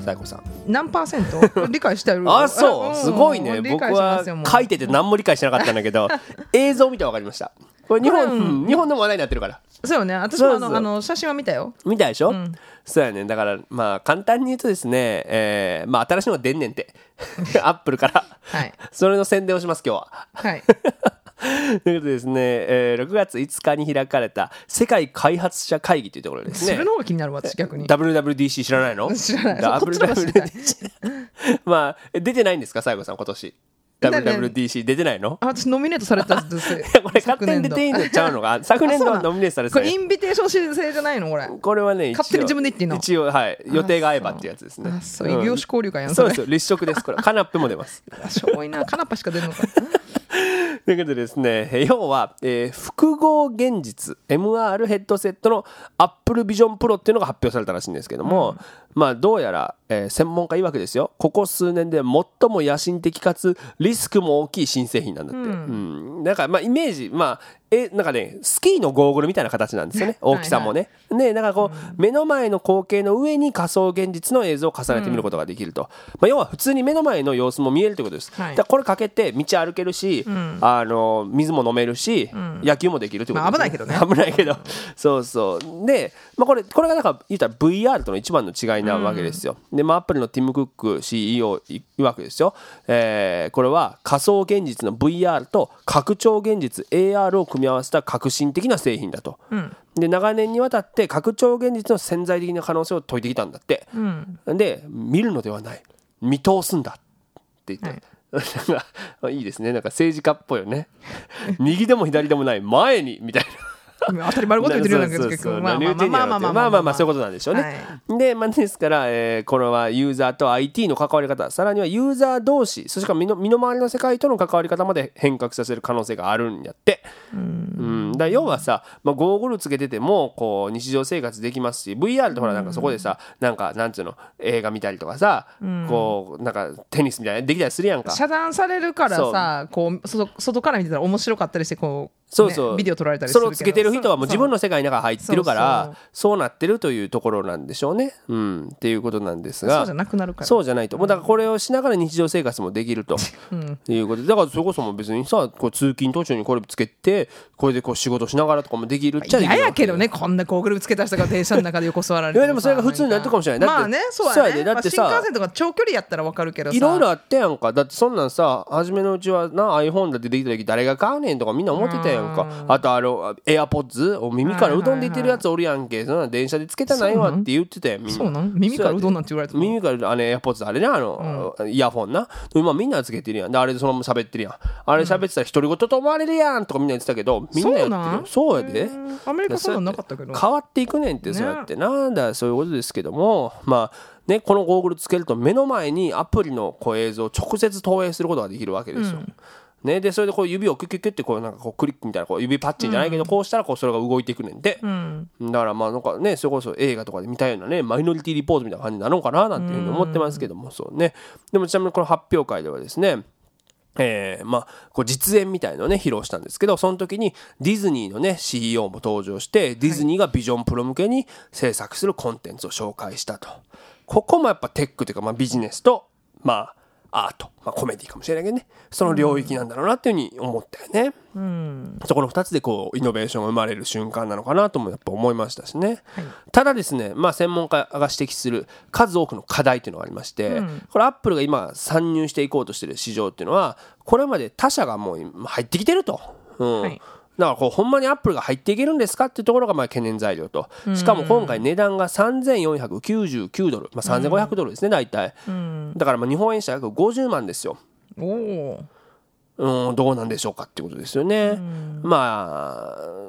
最後さん。何パーセント？理解してる。あそう。すごいね。僕は書いてて何も理解してなかったんだけど 映像見て分かりました。これ日本、うん。日本でも話題になってるから。そうよね。私もあのあの写真は見たよ。見たでしょ、そうやね。だからまあ簡単に言うとですね、えーまあ新しいのが出んねんって。アップルから。はい。それの宣伝をします今日は。はいということでですね、えー6月5日に開かれた世界開発者会議というところですね。それの方が気になるわ私逆に。WWDC 知らないの？知らない。WWDC まあ出てないんですか？西郷さん今年。誰 WWDC 出てないの？あ私ノミネートされたんです。よ これ勝手に出ていいのちゃうの？が昨年度。はノミネートされてこれインビテーション申請じゃないの？これ。これはね勝手に自分で言っていいの？一応はい。予定が合えばってやつですね。あそう。異業種交流会やんそそうれですよ立食ですこれ。カナッペも出ます。あしょぼいな。カナパしか出るのか ということでですねえー要は、えー複合現実 MR ヘッドセットの Apple Vision Pro っていうのが発表されたらしいんですけども、まあどうやら、えー専門家曰くですよ。ここ数年で最も野心的かつリスクも大きい新製品なんだって、うん。だからまあイメージまあえなんかねスキーのゴーグルみたいな形なんですよね。大きさもね。ねなんかこう、目の前の光景の上に仮想現実の映像を重ねて見ることができると、まあ、要は普通に目の前の様子も見えるということです。はい。だこれかけて道歩けるし、あの水も飲めるし、野球もできるということです、まあ危ないけどね。危ないけど。そうそう。で、まあ、これこれがなんか言ったら VR との一番の違いなわけですよ、で、まあ、アップルのティム・クック CEO 曰くですよ、えーこれは仮想現実の VR と拡張現実 AR を組み合わせた革新的な製品だと、で長年にわたって拡張現実の潜在的な可能性を解いてきたんだって、で見るのではない。見通すんだって言って、なんかいいですね。なんか政治家っぽいよね。右でも左でもない。前にみたいな 当たり前のこと言ってるような気がすあけど、まあ、まあまあまあまあまあまあそういうことなんでしょうね。はい、で、まあ、ですから、えー、これはユーザーと IT の関わり方、さらにはユーザー同士、そして身の身の回りの世界との関わり方まで変革させる可能性があるんやって。うん、だ要はさ、まあ、ゴーグルつけててもこう日常生活できますし、VR ってほらなんかそこでさ、うん、なんかなんつうの映画見たりとかさ、うん、こうなんかテニスみたいなできたりするやんか。遮断されるからさ、こう外外から見てたら面白かったりしてこう、ね、そうそうビデオ撮られたりするけど。それをつけてる人はもう自分の世界の中入ってるからそうなってるというところなんでしょうね。うん、っていうことなんですが。そうじゃなくなるから。そうじゃないと。もうだからこれをしながら日常生活もできると、いうことで。だからそれこそもう別にさこう通勤途中にこれつけてこれでこう仕事しながらとかもできるっちゃできる嫌やけどねこんなゴーグルつけた人が電車の中で横座られていやでもそれが普通になってるかもしれない。まあねそうやね。だってさまあ新幹線とか長距離やったらわかるけどさ。いろいろあったやんか。だってそんなんさ初めのうちはな iPhone だってできた時誰が買うねんとかみんな思ってたやんか。あとあの AirPods お耳からうどんで言ってるやつおるやんけ。そんなん電車でつけたないわって言ってたやんみんな。そうなん？耳からうどんなんて言われてたの？耳からあれ AirPods あれねあの、イヤホンな今みんなつけてるやん。であれでそのまま喋ってるやん。あれ喋ってたら独り言と思われるやんとかみんな言ってたけどみんなやってるよ。そうやで。アメリカそうなかったけど。変わっていくねんってそうやってな。んだそういうことですけどもまあねこのゴーグルつけると目の前にアプリのこう映像を直接投影することができるわけですよ。ね、でそれでこう指をキュッキュッキュッってこうなんかこうクリックみたいなこう指パッチンじゃないけどこうしたらこうそれが動いていくねんで、だからまあなんかねそれこそ映画とかで見たようなねマイノリティリポートみたいな感じになるのかななんていうふうに思ってますけどもそうね。でもちなみにこの発表会ではですねえーまあ、こう実演みたいのをね披露したんですけどその時にディズニーのね CEO も登場してディズニーがビジョンプロ向けに制作するコンテンツを紹介したと。ここもやっぱテックというか、まあ、ビジネスとまあアート、まあ、コメディかもしれないけどね。その領域なんだろうなっていうふうに思ったよね、そこの2つでこうイノベーションが生まれる瞬間なのかなともやっぱ思いましたしね、ただですね、まあ、専門家が指摘する数多くの課題というのがありまして、これアップルが今参入していこうとしている市場っていうのはこれまで他社がもう今入ってきてると。うん。はいだからこうほんまにアップルが入っていけるんですかっていうところがまあ懸念材料と。しかも今回値段が3499ドル、まあ、3500ドルですね大体。だからまあ日本円したら約50万ですよ。おおうん、どうなんでしょうかっていうことですよね。まあ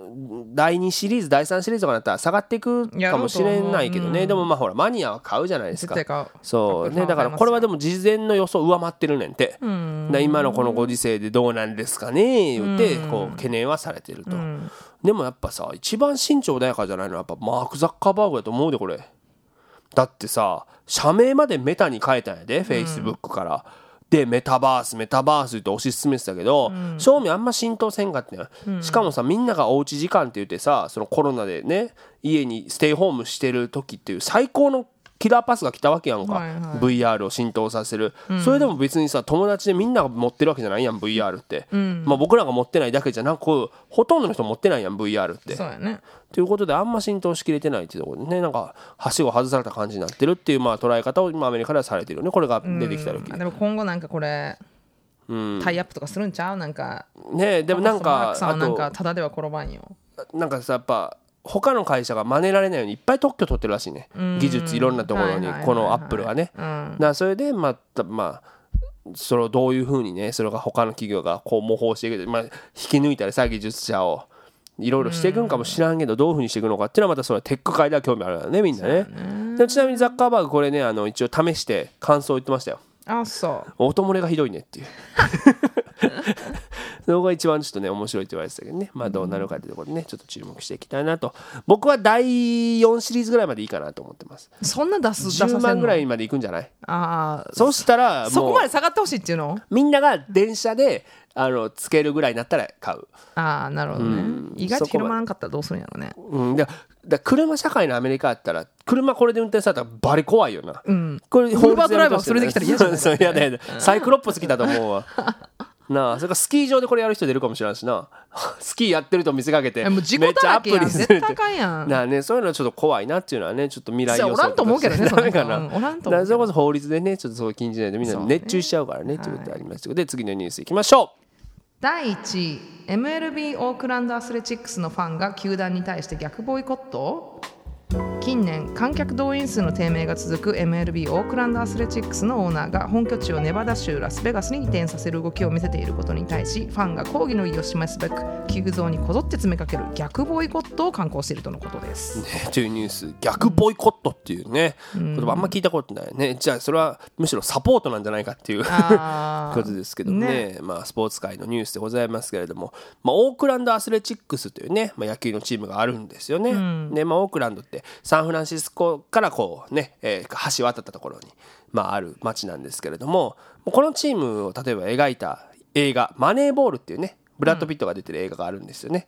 第2シリーズ第3シリーズとかだったら下がっていくかもしれないけどね。でもまあほらマニアは買うじゃないですか。そう。ねだからこれはでも事前の予想上回ってるねんて。だから今のこのご時世でどうなんですかね言ってこう懸念はされてると。でもやっぱさ一番慎重穏やかじゃないのはやっぱマーク・ザッカーバーグやと思うでこれ。だってさ社名までメタに変えたんやで、フェイスブックから。でメタバースメタバースって推し進めてたけど、正味あんま浸透せんかったん。や、しかもさみんながおうち時間って言ってさそのコロナでね家にステイホームしてる時っていう最高のキラーパスが来たわけやんか、はいはい。VR を浸透させる、それでも別にさ友達でみんなが持ってるわけじゃないやん VR って、まあ、僕らが持ってないだけじゃなくほとんどの人持ってないやん VR って。そうやね。ということであんま浸透しきれてないっていうところでねなんかはしご外された感じになってるっていうまあ捉え方を今アメリカではされてるよね。これが出てきた時。あでも今後なんかこれうん。タイアップとかするんちゃう？なんか。ねでもなんかなんかとただでは転ばんよ。なんかさやっぱ他の会社が真似られないようにいっぱい特許取ってるらしいね。技術いろんなところにこのアップルがね。うん。だそれでまたまあそれをどういうふうにねそれが他の企業がこう模倣していくまあ、引き抜いたりさ技術者をいろいろしていくんかもしらんけどどういうふうにしていくのかっていうのはまたそれはテック界では興味あるよねみんなね。でちなみにザッカーバーグこれねあの一応試して感想を言ってましたよ。あそう。音漏れがひどいねっていう そこが一番ちょっとね面白いって言われてたけどね。まあどうなるかっていうところでねちょっと注目していきたいなと。僕は第4シリーズぐらいまでいいかなと思ってます。そんな出す出させん10の？万ぐらいまでいくんじゃない？ああそしたらそこまで下がってほしいっていうの？みんなが電車であのつけるぐらいになったら買う、ああなるほどね。意外と広まらんかったらどうするんやろうね。うん、だだ車社会のアメリカやったら車これで運転されたらバリ怖いよな、うん。これウーバードライバーそれできたら嫌じゃない？そう嫌だ嫌だサイクロップス来たと思うわ なあそれからスキー場でこれやる人出るかもしれんしな。スキーやってると見せかけてめっちゃアップにする。絶対あかんやん。なあね、そういうのはちょっと怖いなっていうのはねちょっと未来予想そうおらんと思うけどね ダメかな。おらんと思うそれこそ法律でねちょっとそう禁じない。とみんな熱中しちゃうからねということでありますで次のニュースいきましょ第1位。MLB オークランドアスレチックスのファンが球団に対して逆ボイコット？近年観客動員数の低迷が続く MLB オークランドアスレチックスのオーナーが本拠地をネバダ州ラスベガスに移転させる動きを見せていることに対しファンが抗議の意を示すべく球場にこぞって詰めかける逆ボイコットを敢行しているとのことです。う、ね、というニュース。逆ボイコットっていうね、言葉あんま聞いたことないね。じゃあそれはむしろサポートなんじゃないかっていう ことですけどね。まあ、スポーツ界のニュースでございますけれども、まあ、オークランドアスレチックスというね、まあ、野球のチームがあるんですよね。でまあ、オークランドってサンフランシスコからこうね、えー橋渡ったところに、まあ、ある町なんですけれどもこのチームを例えば描いた映画「マネーボール」っていうねブラッド・ピットが出てる映画があるんですよね。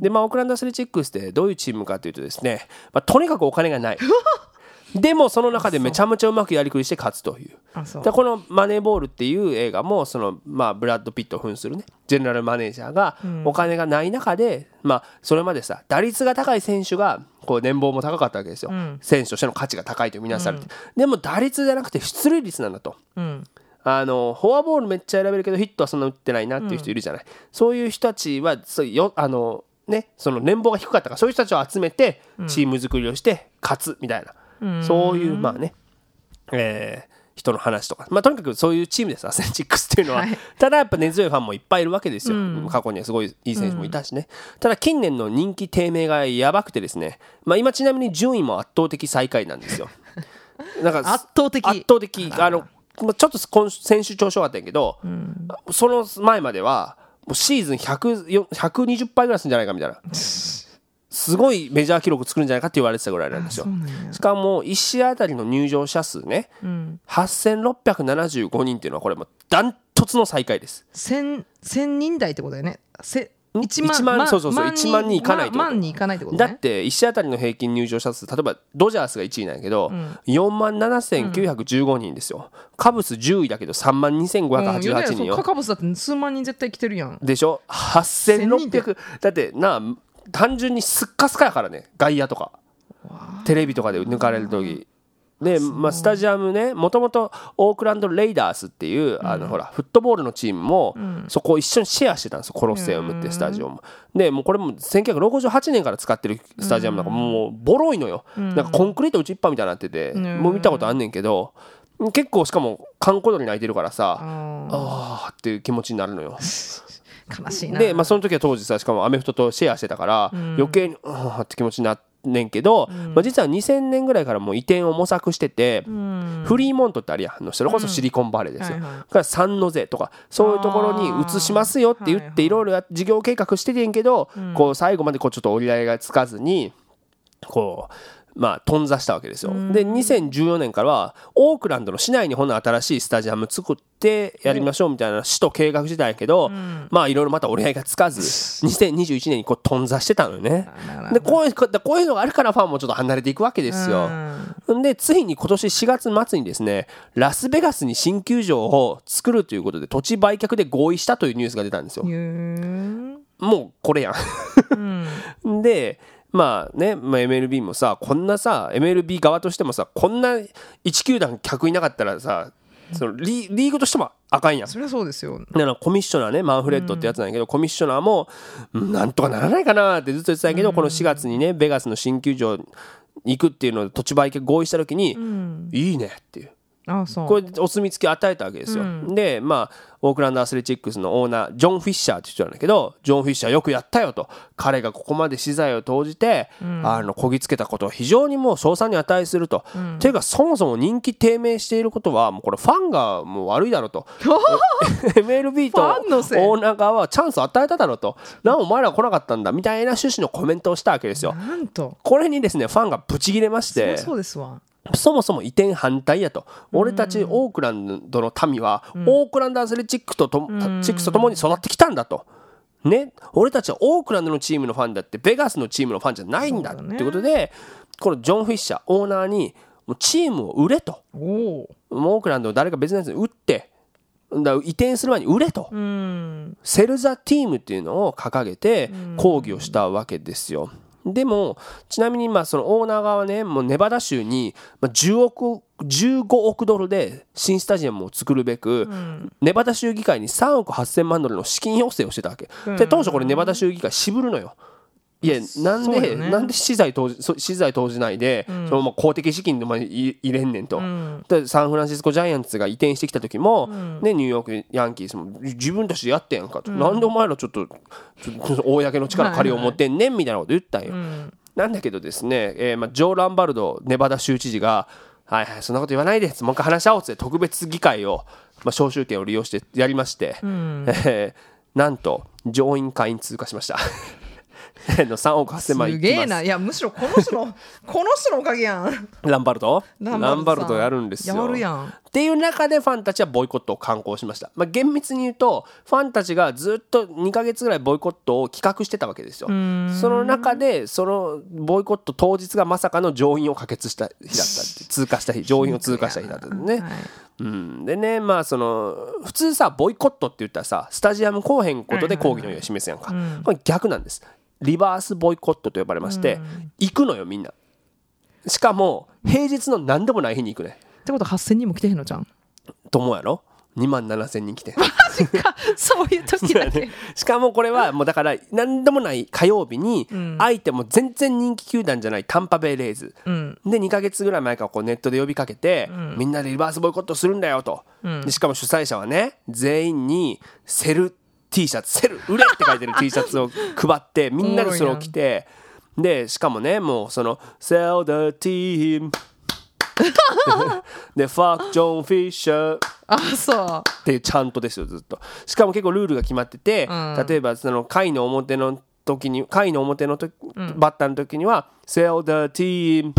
で、まあ、オークランドアスレチックスってどういうチームかというとですね、まあ、とにかくお金がない。でもその中でめちゃめちゃうまくやりくりして勝つという。でこの「マネーボール」っていう映画もその、まあ、ブラッド・ピットを扮するね。ジェネラルマネージャーがお金がない中で、まあ、それまでさ打率が高い選手がこう年俸も高かったわけですよ、選手としての価値が高いとみなされて、でも打率じゃなくて出塁率なんだと。うん。あのフォアボールめっちゃ選べるけどヒットはそんな打ってないなっていう人いるじゃない、そういう人たちはそうよあの、ね、その年俸が低かったからそういう人たちを集めてチーム作りをして勝つみたいな、そういうまあね、えー人の話とか、まあ、とにかくそういうチームです。アスレチックスっていうのは、はい。ただやっぱ根強いファンもいっぱいいるわけですよ、過去にはすごいいい選手もいたしね、ただ近年の人気低迷がやばくてですね、まあ、今ちなみに順位も圧倒的最下位なんですよ。なんか圧倒的。圧倒的。あのまあちょっと今先週調子良かったんやけど、その前まではもうシーズン100よ120敗ぐらいするんじゃないかみたいな すごいメジャー記録作るんじゃないかって言われてたぐらいなんですよ。しかも1試合あたりの入場者数ね、8675人っていうのはこれもうダントツの最下位です。千千人台ってことだよね。せ一一万まそうそうそう一万人いかないってこと。ま万人いかないってことね。だって1試合あたりの平均入場者数例えばドジャースが1位なんやけど、4万7915人ですよ、カブス10位だけど3万うん2588人よ、うカカブスだって数万人絶対来てるやん。でしょ？8600だってな単純にすっかすかやからね。外野とか。テレビとかで抜かれる時。で、まあ、スタジアムねもともとオークランド・レイダースっていう、あのほらフットボールのチームも、そこを一緒にシェアしてたんですよコロッセウムってスタジオも。でもうこれも1968年から使ってるスタジアムなんかもうボロいのよ、なんかコンクリート打ちっぱみたいになってて、もう見たことあんねんけど結構しかも観光鳥に泣いてるからさ、ああーっていう気持ちになるのよ。ー悲しいな。で、まあ、その時は当時さしかもアメフトとシェアしてたから、余計にうんって気持ちになってんけど、まあ、実は2000年ぐらいからもう移転を模索してて、フリーモントってあるやんあのそれこそシリコンバレーですよ、はいはい。だからサンノゼとかそういうところに移しますよって言っていろいろや事業計画しててんけど、こう最後までこうちょっと折り合いがつかずにこうまあ、頓挫したわけですよ。で、2014年からは、オークランドの市内にほんの新しいスタジアム作ってやりましょうみたいな市と計画してたんやけど、まあ、いろいろまた折り合いがつかず、2021年にこう頓挫してたのよね。で、こういう、こういうのがあるからファンもちょっと離れていくわけですよ。で、ついに今年4月末にですね、ラスベガスに新球場を作るということで、土地売却で合意したというニュースが出たんですよ。もうこれやん。で、まあね、まあ、MLB もさこんなさ MLB 側としてもさこんな1球団客いなかったらさそのリリーグとしてもあかんやん。そりゃそうですよ。だからコミッショナーねマンフレッドってやつなんやけど、コミッショナーもなんとかならないかなってずっと言ってたけど、この4月にねベガスの新球場に行くっていうので土地売却合意した時に、いいねっていうあそう。これでお墨付き与えたわけですよ、でまあオークランドアスレチックスのオーナージョン・フィッシャーって人なんだけどジョン・フィッシャーよくやったよと。彼がここまで資材を投じて、あのこぎつけたことを非常にもう賞賛に値すると、ていうかそもそも人気低迷していることはもうこれファンがもう悪いだろうと。MLB とオーナー側はチャンスを与えただろうと。なんお前ら来なかったんだみたいな趣旨のコメントをしたわけですよ。なんと。これにですねファンがブチギレまして。そうですわそもそも移転反対やと。俺たちオークランドの民は、オークランドアスレチックとと、チックスと共に育ってきたんだと。ね、俺たちはオークランドのチームのファンだってベガスのチームのファンじゃないんだってことで、このジョン・フィッシャーオーナーにもうチームを売れと。オークランドを誰か別のやつに売ってだ移転する前に売れと、うん。セル・ザ・ティームっていうのを掲げて抗議をしたわけですよ。でもちなみにまあそのオーナー側はねもうネバダ州にまあ10億15億ドルで新スタジアムを作るべく、ネバダ州議会に3億8000万ドルの資金要請をしてたわけ、で当初これネバダ州議会渋るのよいやなんで、ね。なんで資材投じそ資材投じないで、そのまあ公的資金でまあい入れんねん。と、でサンフランシスコジャイアンツが移転してきた時も、ね、ニューヨークヤンキースも自分たちでやってんやんかと、なんでお前らちょっと公の力借りを持ってんねんみたいなこと言ったんよ、なんだけどですね、えーまあ、ジョー・ランバルドネバダ州知事が「はいはいそんなこと言わないでもう一回話し合おう」って特別議会を、まあ、招集権を利用してやりまして、えーなんと上院会員通過しましたの3億8000万いす。げえきますな。いやむしろこの人の この人のおかげやん。ランバルドラランバルさんドやるんですよ。やるやん。っていう中でファンたちはボイコットを敢行しました、まあ、厳密に言うとファンたちがずっと2ヶ月ぐらいボイコットを企画してたわけですよ。その中でそのボイコット当日がまさかの上院を可決した日だったって 通過した日上院を通過した日だったんでね、はいうん、でねまあその普通さボイコットって言ったらさスタジアム来おへんことで抗議の意を示すやんか、これ逆なんですリバースボイコットと呼ばれまして、行くのよみんな。しかも平日の何でもない日に行くね。ってことは8000人も来てへんのじゃんと思うやろ？2万7千人来て。そういう時だけ。しかもこれはもうだから何でもない火曜日に相手も全然人気球団じゃないタンパベイレイズ、うん。で2ヶ月ぐらい前からこうネットで呼びかけて、みんなでリバースボイコットするんだよと、でしかも主催者はね全員にセル T シャツセル売れって書いてる T シャツを配ってみんなでそれを着てでしかもねもうその「Sell the team」で「Fuck John Fisher」あそう。っていうちゃんとですよずっと。しかも結構ルールが決まってて、ん。例えばその回の表の時に回の表の時、バッターの時には「Sell the team」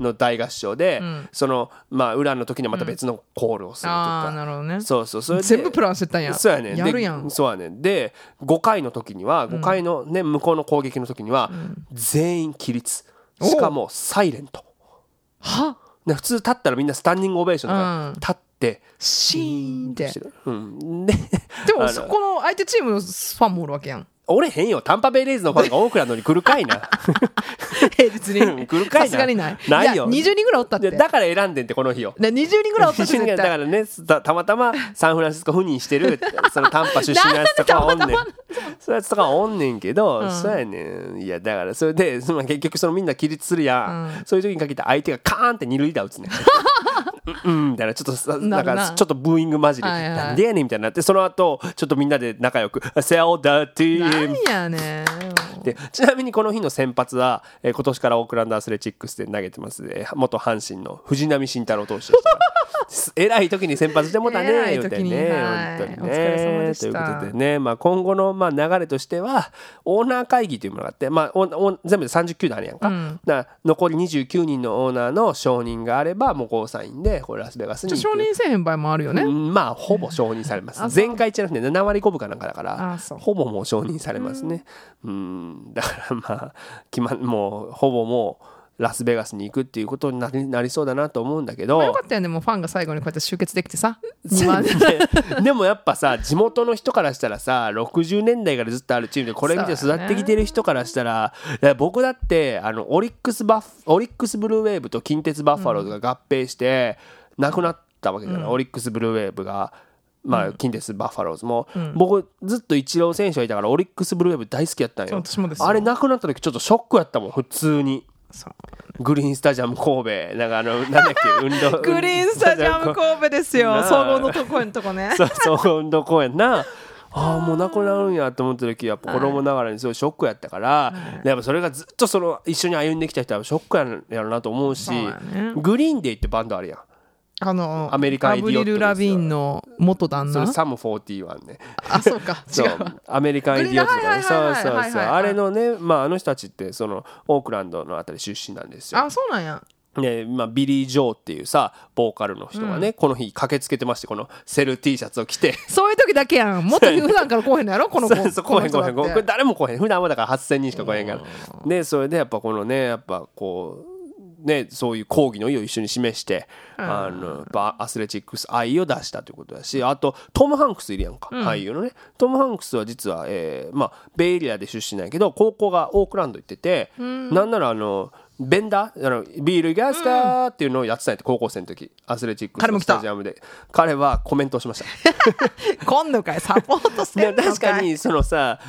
の大合唱で、そのまあ裏の時にはまた別のコールをするとか、なるほどね。そうそうそれで。全部プランしてたんや。そうやねやるやん。でそうやねで5回の時には5回のね、向こうの攻撃の時には、全員起立。しかもサイレント。は？で普通立ったらみんなスタンディングオベーションとか、うん。立ってシーンって。うん、ででもそこの相手チームのファンもおるわけやんおれへんよ。タンパベイレイズのファンがオークランドに来るかいな。平日うんに来るかいな。さすがにない。ないよ。や20人ぐらいおったって。でだから選んでんってこの日を。で20人ぐらいおったし絶対。だからねたたまたまサンフランシスコ赴任してるそのタンパ出身のやつとかはおんねん。そういうやつとかはおんねんけど、うん。そうやねん。いやだからそれでその結局そのみんな起立するやん、うん。そういう時にかけて相手がカーンって二塁打打つねん うん。うん。みたいな。ちょっとさなんかちょっとブーイング混じり。はいはい。なんでやねんみたいになってその後ちょっとみんなで仲良く「セオダティーム何やねんでちなみにこの日の先発は、えー今年からオークランドアスレチックスで投げてます、えー元阪神の藤浪晋太郎投手でした 偉い時に先発してもうたね偉い言うてねはい。本当にね。お疲れ様でした。ということでね、まあ、今後のまあ流れとしてはオーナー会議というものがあって、まあ、おお全部で30球団あるやんか,、うん。残り29人のオーナーの承認があればもうゴーサインでこれラスベガスに承認せえへん場合もあるよね、うんまあほぼ承認されます。前回じゃなくて7割5分かなんかだからほぼもう承認されますね。うん。だからまあ決まもうほぼもうラスベガスに行くっていうことになりなりそうだなと思うんだけど。まあよかったよねもうファンが最後にこうやって集結できてさ。2万ででもやっぱさ地元の人からしたらさ60年代からずっとあるチームでこれ見て育ってきてる人からしたらいや僕だってあのオリックスバフオリックスブルーウェーブと近鉄バッファローズが合併してなくなったわけじゃない、オリックスブルーウェーブが。まあ、近鉄バッファローズも、僕ずっとイチロー選手がいたからオリックスブルーウェーブ大好きやったんよ私もですよ。あれなくなった時ちょっとショックやったもん普通にグリーンスタジアム神戸。なんかあのなんだっけ？運動グリーンスタジアム神戸ですよ。総合のとこのとこね。そうそう運動公園な。ああもうなくなるんやと思った時やっぱ子供ながらにすごいショックやったから、やっぱそれがずっとその一緒に歩んできた人はショックややろなと思うしね。Green Day ってバンドあるやんあのアメリカンアブリル・ラビーンの元旦那？サム41ね。あそうか。違 そう American Idiot とかねそうそうそうあれのねまああの人たちってそのオークランドのあたり出身なんですよ。あそうなんや。ねまあ、ビリー・ジョーっていうさボーカルの人がね、この日駆けつけてましてこのセル T シャツを着て。そういう時だけやん。もっと普段から来おへんのやろ？この子。そうそう来へん来へんこ誰も来へん。普段はだから8,000人しか来へんから。でそれでやっぱこのねやっぱこうねそういう抗議の意を一緒に示してあのアスレチックス愛を出したということだしあとトム・ハンクスいるやんか、俳優のね。トム・ハンクスは実は、えーまあ、ベイエリアで出身なんやけど高校がオークランド行ってて、なんならあのベンダー？あのビールガスか？ーっていうのをやってたんやって高校生の時。アスレチックスのスタジアムで。彼はコメントをしました。今度かいサポートせねんのかい。確かにそのさ、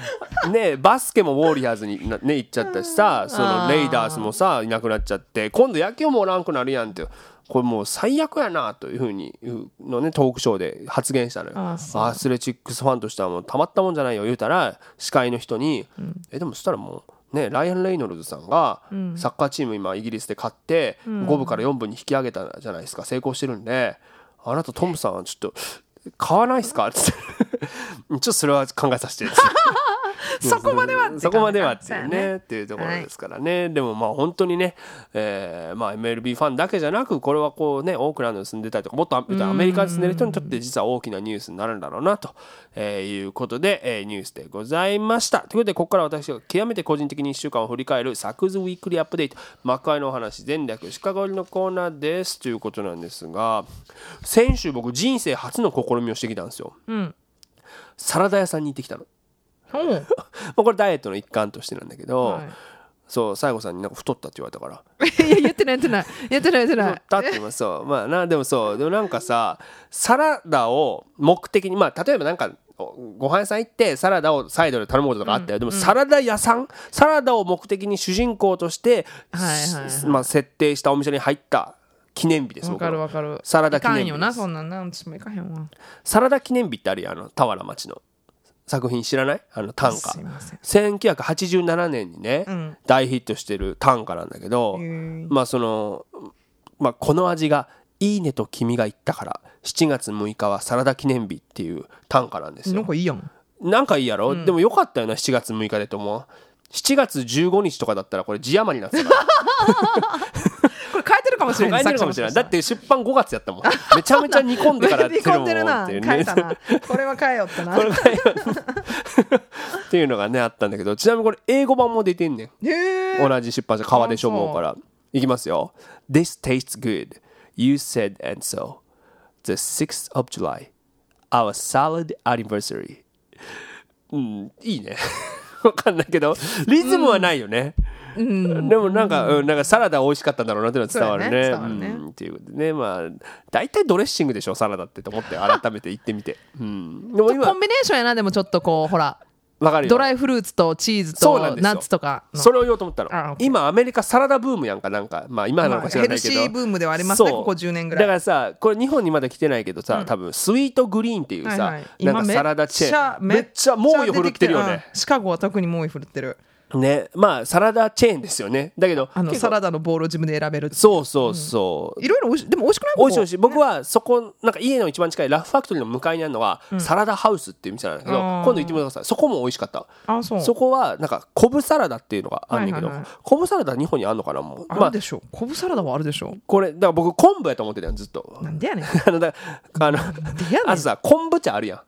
ね、バスケもウォーリアーズにな、ね、行っちゃったしさそのレイダースもさいなくなっちゃって今度野球もおらんくなるやんってこれもう最悪やなというふうにのねトークショーで発言したのよ。アスレチックスファンとしてはもうたまったもんじゃないよ。言うたら司会の人に「えでもそしたらもう。ね、ライアン・レイノルズさんがサッカーチーム今イギリスで勝って5部から4部に引き上げたじゃないですか。成功してるんであなたトムさんはちょっと 買わないっすか?」って言って。ちょっとそれは考えさせてそこまではそこまではっていうねっていうところですからね、でもまあ本当にね、えーまあ、MLB ファンだけじゃなくこれはこうねオークランドに住んでたりとかもっとアメリカに住んでる人にとって実は大きなニュースになるんだろうなと、えーいうことで、えーニュースでございました。ということでここから私が極めて個人的に1週間を振り返るサクズウィークリーアップデート。魔界のお話全略シカゴ入りのコーナーですということなんですが先週僕人生初の試みをしてきたんですよ、ん。サラダ屋さんに行ってきたの まあこれダイエットの一環としてなんだけど、はい。そう西郷さんになんか太ったって言われたから。いや言ってない言ってない。言ってない言ってない。太ったって言いますそうまあなでもそう。でもなんかさサラダを目的にまあ例えばなんかおご飯屋さん行ってサラダをサイドで頼むこととかあったよ、でもサラダ屋さんサラダを目的に主人公として、はいはいはい。すまあ、設定したお店に入った記念日ですわかるわかる。サラダ記念日いかんよなですそんなん。な私もいかへんわ。サラダ記念日ってあるよあの俵町の作品知らない？あの短歌すいません。1987年にね、ん。大ヒットしてる短歌なんだけど、まあその、まあ、この味が「いいね」と君が言ったから7月6日はサラダ記念日っていう短歌なんですよ。なんかいいやん。なんかいいやろ、でもよかったよな7月6日でと思う7月15日とかだったらこれ字余りになってたか かもしれない書いてるかもしれないだって出版5月やったもん。めちゃめちゃ煮込んでから やってるいうこれは変えよってなこれがっていうのがねあったんだけどちなみにこれ英語版も出てんねん。同じ出版社川出書房から。いきますよ。This tastes good. You said and so. The 6th of July. Our salad anniversary. うんいいね。わかんないけどリズムはないよね、でもなんか、うん、なんかサラダ美味しかったんだろうなっていうのは伝わるね。ね。ね。うん。っていうことでね、まあ大体ドレッシングでしょサラダってと思って 改めて言ってみて。うん。でも今コンビネーションやなでもちょっとこうほらわかるよ。ドライフルーツとチーズとナッツとかの。それを言おうと思ったあの今アメリカサラダブームやんかなんかまあ今なのか知らないけど、まあヘルシーブームではありますねここ10年ぐらい。だからさこれ日本にまだ来てないけどさ、多分スイートグリーンっていうさ、はいはい。なんかサラダチェーン。めっちゃ猛威を振るってるよね。うんシカゴは特に猛威振るってるねまあサラダチェーンですよね。だけどあのサラダのボールを自分で選べるそうそうそう、いろいろ美味しいでも美味しくない美味しい美味しい。僕はそこなんか家の一番近いラフファクトリーの向かいにあるのが、サラダハウスっていう店なんだけど今度行ってみてくださいそこも美味しかったあそう。そこはなんか昆布サラダっていうのがあるんだけど、はいはいはい。昆布サラダ日本にあるのかなもう。あまあるでしょ。昆布サラダはあるでしょ。これだから僕昆布やと思ってたよずっと。なんでやねん。あのだあのあとさ昆布茶あるや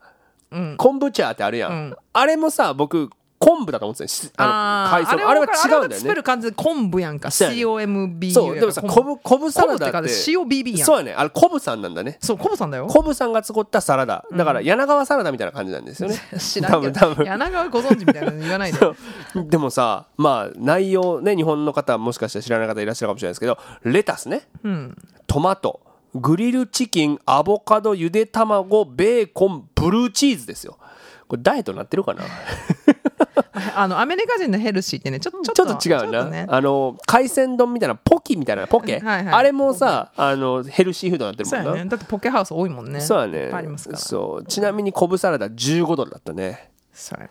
ん、うん。昆布茶ってあるやん、うん。あれもさ僕昆布だと思ってたあの海藻あれは違うんだよね。感じで昆布やんか。COMB そうでもさ昆布。昆布サラダって。COBB やん。そうやね。あれ昆布さんなんだね。そう昆布さんだよ。昆布さんが作ったサラダ。だから柳川サラダみたいな感じなんですよね。知らんけど。柳川ご存知みたいなの言わないで。でもさまあ内容ね日本の方もしかしたら知らない方いらっしゃるかもしれないですけどレタスね。うん。トマト。グリルチキンアボカドゆで卵ベーコンブルーチーズですよ。これダイエットになってるかな？あのアメリカ人のヘルシーってねちょちょっちょっと違うな、ね。あの海鮮丼みたいなポキみたいなポケ、はいはい。あれもさあのヘルシーフードになってるそうもんな。やね。だってポケハウス多いもんね。そうやね。ありますから。そう。ちなみに昆布サラダ15ドルだったね。そうやね。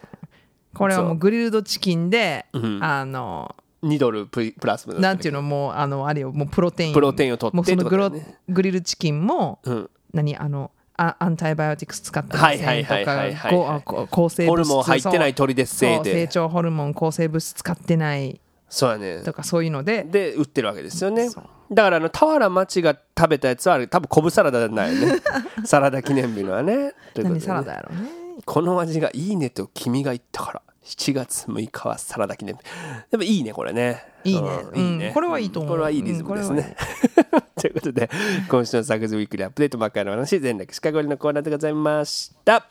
これはもうグリルドチキンでん。あの2ドルプラスなんていうのもうあのあれよもうプロテイン。プロテインを取ってもうそのグリルチキンもうん。何あのあアンタイバイオティクス使ってませんとはいはいはいはい。はいか抗生ホルモン入ってないそう鶏で。すせいそう成で長ホルモン抗生物質使ってない。そうやね。とかそういうので。で売ってるわけですよね。だからあの俵町が食べたやつはあれ多分昆布サラダじゃないよね。サラダ記念日のはね。ということでね。何サラダやろうね。この味がいいねと君が言ったから7月6日はサラダ記念。日でもいいねこれね。いいね。うんいいね、うんこれはいいと思う。これはいいリズムですね、ということで今週のサクズウィークリーアップデートばっかりの話全略シカゴリのコーナーでございました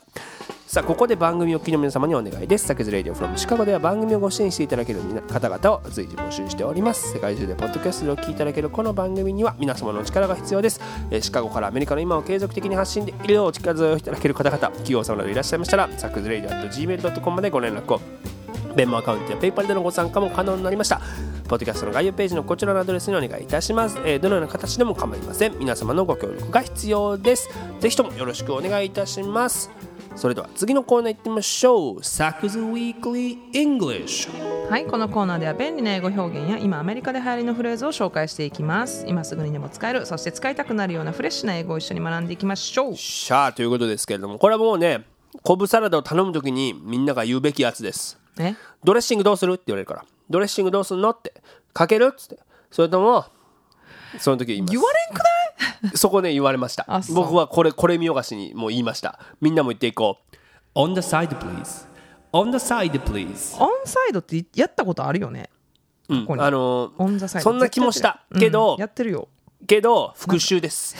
さあここで番組をお聞きの皆様にお願いですサクズレディオフロムシカゴでは番組をご支援していただける方々を随時募集しております世界中でポッドキャストでお聞きいただけるこの番組には皆様の力が必要です、えシカゴからアメリカの今を継続的に発信できるようお力添えをいただける方々企業様などいらっしゃいましたらサクズレディオ .gmail.com までご連絡をベンモアカウントやペイパルでのご参加も可能になりました。ポッドキャストの概要ページのこちらのアドレスにお願いいたします。えーどのような形でも構いません。皆様のご協力が必要です。ぜひともよろしくお願いいたします。それでは次のコーナー行ってみましょう。サクズウィークリー English。はいこのコーナーでは便利な英語表現や今アメリカで流行りのフレーズを紹介していきます今すぐにでも使えるそして使いたくなるようなフレッシュな英語を一緒に学んでいきましょうしゃーということですけれども、これはもうね、昆布サラダを頼むときにみんなが言うべきやつです。ねドレッシングどうする？って言われるから、ドレッシングどうすんの？って、かける？っつって。それとも、その時言います。言われんくない？そこね言われました。僕はこれこれ見よがしにもう言いました。みんなも言っていこう。On the side please. On the side please. オンサイドってやったことあるよね。うんあのーそんな気もしたけどうんやってるよけど復習です。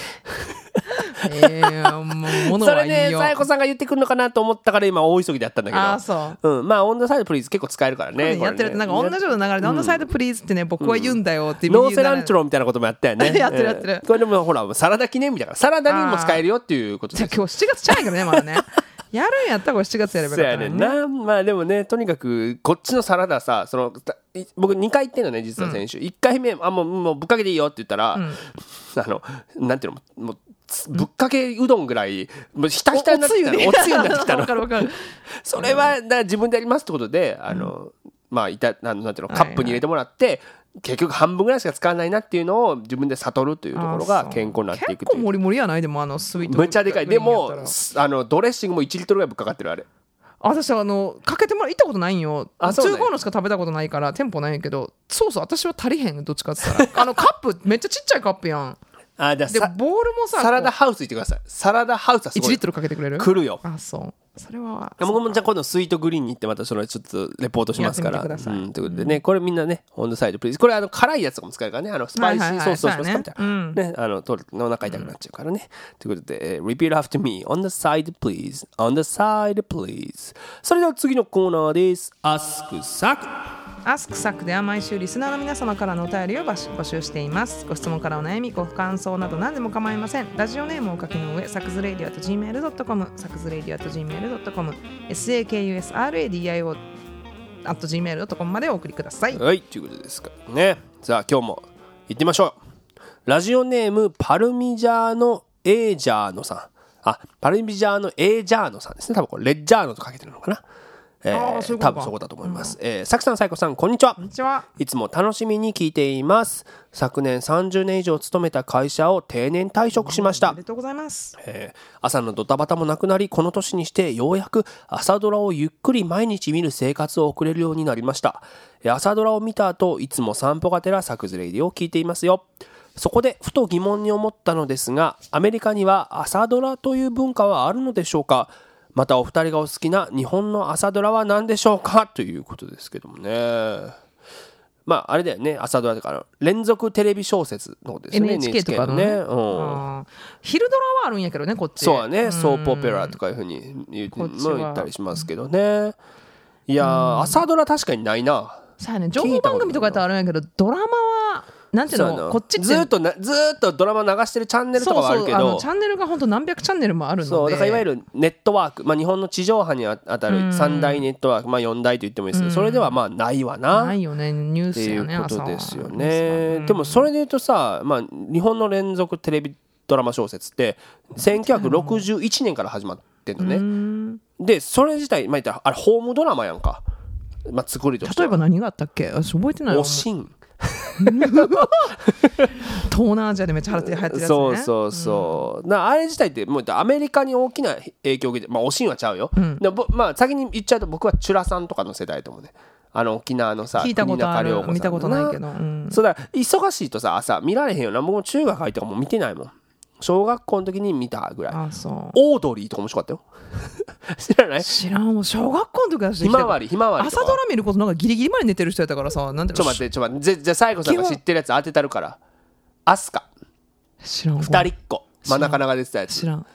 えー、もう物それでさやこさんが言ってくるのかなと思ったから今大急ぎでやったんだけど。あーそう。うん、まあ on the side please 結構使えるからね。やって。るってなんか同じような流れで、 on the side please ってね僕は言うんだよって no cilantroロロみたいなこともやったよね。やってるやってる。うん。これでもほらサラダ記念日だからサラダにも使えるよっていうこと。じゃあ今日7月ちゃうやけどねまだね。やるんやったらこれ7月やればそうよかったのにね。やねんな。まあでもねとにかくこっちのサラダさその僕2回行ってんのね実は先週、1回目あもうもうぶっかけていいよって言ったら、あのなんていうのもうつぶっかけうどんぐらいもうひたひたになってきたの。おつゆになってきたの。わかるわかる。それはだから自分でやりますってことで、あのまあいたなんなんていうのはいはい。カップに入れてもらって、結局半分ぐらいしか使わないなっていうのを自分で悟るというところが健康になっていく結構という。モリモリやない？でもあのスイートめっちゃでかい。でもあのドレッシングも1リットルぐらいぶっかかってるあれ私あのかけてもら行ったことないんよ。あそうね。通行のしか食べたことないから店舗ないんやけどそうそう私は足りへんどっちかって言ったら。あのカップ めっちゃちっちゃいカップやん。あじゃあさでボールもさサラダこハウス行ってください。サラダハウスはすう1ごい。リットルかけてくれる？来るよ。あそうそれは僕もじゃあ今度スイートグリーンに行ってまたそれちょっとレポートしますから。うん、ということでね。これみんなねオンドサイドプリーズこれあの辛いやつとかも使えるからね。あのスパイシーソースをしますかみたいなね。あのとお腹痛くなっちゃうからね、ということで、えー repeat after me. On the side please. On the side please. それでは次のコーナーです。ask サクアスクサクでは毎週リスナーの皆様からのお便りを募集しています。ご質問からお悩みご感想など何でも構いません。ラジオネームをお書きの上サクズレイディアと gmail.com サクズレイディアと gmail.com sakusradio at gmail.com までお送りください。はいということですかね。さあ今日も行ってみましょう。ラジオネームパルミジャーノ・エージャーノさん。あパルミジャーノ・エージャーノさんですね。多分これレッジャーノとかけてるのかな。えあー多分そこだと思います、えーさきさんさいこさんこんにちは。こんにちは。いつも楽しみに聞いています。昨年30年以上勤めた会社を定年退職しました。おめでとうございます。えー朝のドタバタもなくなりこの年にしてようやく朝ドラをゆっくり毎日見る生活を送れるようになりました。えー朝ドラを見た後いつも散歩がてらサクズレイディを聞いていますよ。そこでふと疑問に思ったのですがアメリカには朝ドラという文化はあるのでしょうか？またお二人がお好きな日本の朝ドラは何でしょうか？ということですけどもね。まああれだよね。朝ドラだから連続テレビ小説のですよね NHK とかのね。ね、うん。昼ドラはあるんやけどねこっちそうだね、ソープオペラとかいうふうに言う言ったりしますけどね。いやー、朝ドラ確かにないな。さあね。情報番組とかやったらあるんやけどドラマはなんていうの？こっちって。ずーっとなずーっとドラマ流してるチャンネルとかはあるけどそうそう。あのチ。ャンネルが本当何百チャンネルもあるので。そうだからいわゆるネットワーク、まあ、日本の地上波にあたる三大ネットワーク、まあ、4大と言ってもいいですけど、それではまあないわな。ないよね。ニューっていスやねうことですよ朝ね。うん。でもそれで言うとさ、まあ、日本の連続テレビドラマ小説って1961年から始まってんのね。うん。でそれ自体、まあ、言ったらあれホームドラマやんか、まあ、作りとしては。例えば何があったっけ？私覚えてないわ。おしん 東南アジアでめっちゃ流行ってるやつね。そうそうそう、なあれ自体ってもうアメリカに大きな影響を受けてまあおしんはちゃうよ、でぼまあ先に言っちゃうと僕はチュラさんとかの世代と思うね。あの沖縄のさ聞いたことある。見たことないけど、うん。そうだ忙しいとさ朝見られへんよな。僕も中学入ってもう見てないもん。小学校の時に見たぐらい。あそう。オードリーとか面白かったよ 知らない？知らん。もう小学校の時だしひまわりひまわり朝ドラ見ることなんかギリギリまで寝てる人やったからさなんてちょっと待ってちょっと待ってじゃじゃあ西郷さんが知ってるやつ当てたるから。アスカ。知らん。わ二人っ子真ん中長出てたやつ。知らん。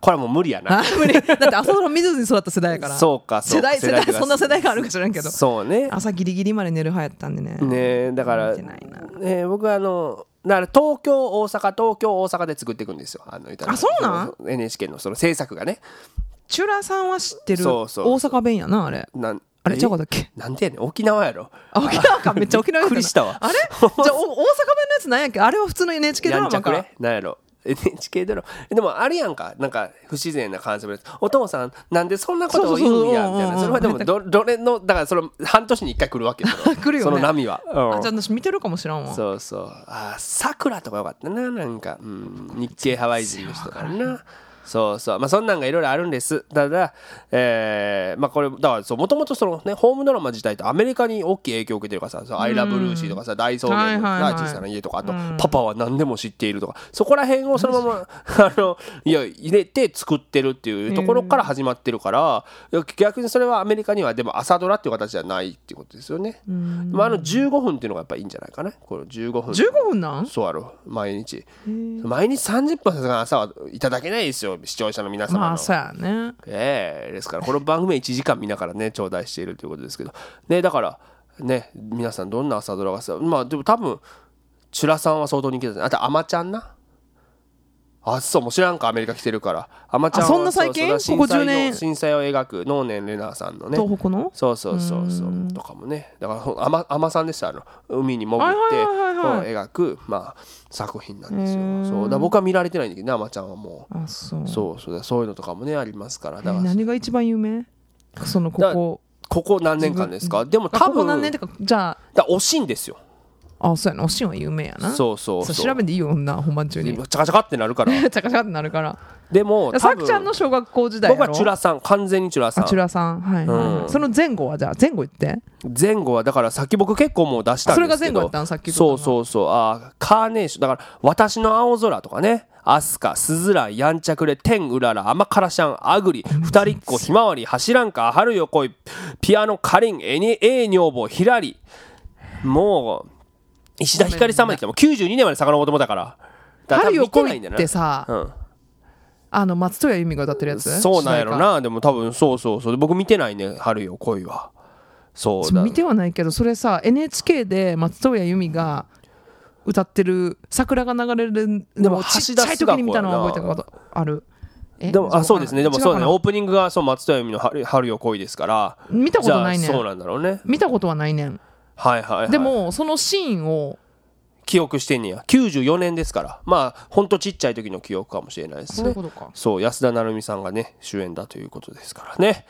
これはもう無理やな。あ無理。だって朝ドラ見ずに育った世代やから。そうか世代世代そんな世代があるか知らんけど。そうね。朝ギリギリまで寝る派やったんでね。ねだから僕はあのだから東京大阪東京大阪で作っていくんですよ。あのあそうなん？NHK のその制作がねチュラさんは知ってるそうそう。大阪弁やなあれ。なんあれえ？違うかったっけ？なんでやねん。沖縄やろ。あ沖縄か。めっちゃ沖縄っくりしたわ。あれ？じゃあお大阪弁のやつなんやっけ？あれは普通の NHK ドやんちゃくれなんやろ。NHK ドラマ。でもあるやんか。なんか不自然な感じでお父さんなんでそんなことを言うんやそう。そうそうみたいな。それはでもどどれのだからそれ半年に一回来るわけよ 来るよね。その波は、うんあじゃあ私見てるかもしらんわ。そうそう。あさくらとかよかったななんか、うん、日系ハワイ人の人からなそうそう。まあそんなんがいろいろあるんです。ただえーまあこれだからもともとそのねホームドラマ自体ってアメリカに大きい影響を受けてるからさ「そうアイラブルーシー」とかさ「大草原のはいはいはい。な小さな家」とかあと「パパは何でも知っている」とか。そこら辺をそのままあのいや入れて作ってるっていうところから始まってるから逆にそれはアメリカにはでも朝ドラっていう形じゃないっていうことですよね。まああの15分っていうのがやっぱいいんじゃないかなこれ15分。15分なん？そうやろ毎日。毎日30分さすがに朝はいただけないですよ視聴者の皆様の、まあそうやね。ええですからこの番組は1時間見ながらね 頂戴しているということですけど。ねだからね皆さんどんな朝ドラがさまあでも多分チュラさんは相当人気だねあとアマちゃんなあそうもう知らんかアメリカ来てるから。アマちゃんはあそんな最近？ここ10年？震災を描く能年レナさんのね。東北の？そうそうそうそうとかもね。だからあまあまさんでしたあの海に潜ってはいはいはいはいこう描くまあ作品なんですよ。そうだから僕は見られてないんだけどねあまちゃんはもあそう。うそうそうだそういうのとかもねありますから。だからえ何が一番有名？そのこだこここ何年間ですか？でもあここ多分何年ってかじゃだ惜しいんですよああそうやな。おしんは有名やな。そうそうそう。調べんでいいよな本番中に。チャカチャカってなるから。チャカチャカってなるから。でも多さくちゃん分の小学校時代僕はチュラさん完全にチュラさん。あチュラさん。はいはいはい、うん。その前後はじゃあ前後言って。前後はだからさっき僕結構もう出したんですけど。それが前後やったんさっきそうそうそう。あーカーネーション。だから「私の青空」とかね「アスカ」「スズラン」「やんちゃくれ」「天うらら」「甘辛シャン」「アグリ」「二人っ子」「ひまわり」「走らんか」「春よ来い」「ピアノ」「かりん」「えにええ女房」「ひらり」もう石田ひかりさんまで来た。もう92年まで遡ってもうたから。だからないんだよなてさ、うん。あの松任谷由実が歌ってるやつ？そうなんやろな。でも多分そうそうそう。で僕見てないね「春よ来いは」そうだ。歌見てはないけどそれさ NHK で松任谷由実が歌ってる桜が流れるでもちっい時に見たのは覚えてることある？え？でもあそうですね。でもそうだね。オープニングがそう松任谷由実の春「春よ来い」ですから。見たことないねじゃあそうんなんだろうね。見たことはないねんはいはい、はい、でもそのシーンを記憶してんねや。94年ですから。まあほんとちっちゃい時の記憶かもしれないですね。そう安田成美さんがね主演だということですからね。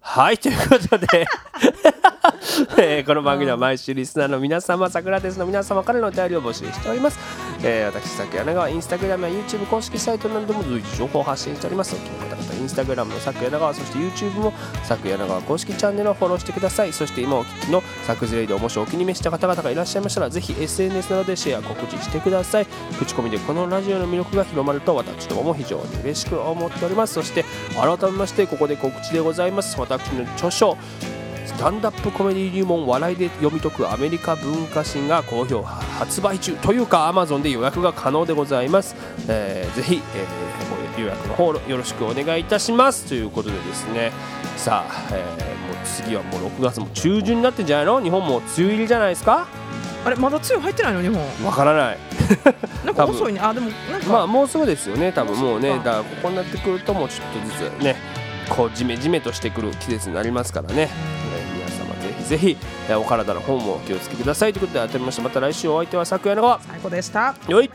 はいということで えーこの番組では毎週リスナーの皆様サクラテスの皆様からのお便りを募集しております、えー私昨柳川インスタグラムや YouTube 公式サイトなどでも随時情報を発信しております。お気に入りの方々インスタグラムの昨柳川そして YouTube も昨柳川公式チャンネルをフォローしてください。そして今お聞きの作図レイでもしお気に召した方々がいらっしゃいましたらぜひ SNS などでシェア告知してください。口コミでこのラジオの魅力が広まると私どもも非常に嬉しく思っております。そして改めましてここで告知でございます。私の著書スタンダップコメディ入門笑いで読み解くアメリカ文化史が好評発売中というか Amazon で予約が可能でございます、えーぜひ、えー予約の方よろしくお願いいたしますということでですねさあ、えーもう次はもう6月も中旬になってんじゃないの日本も梅雨入りじゃないですかあれまだ梅雨入ってないの日本わからないなんか遅いねあでもなんか、まあもうすぐですよね多分もうねだからここになってくるともうちょっとずつねこうジメジメとしてくる季節になりますからね、ぜひお体の方もお気をつけください。ということで改めましてまた来週お相手は昨夜の最高でした。よい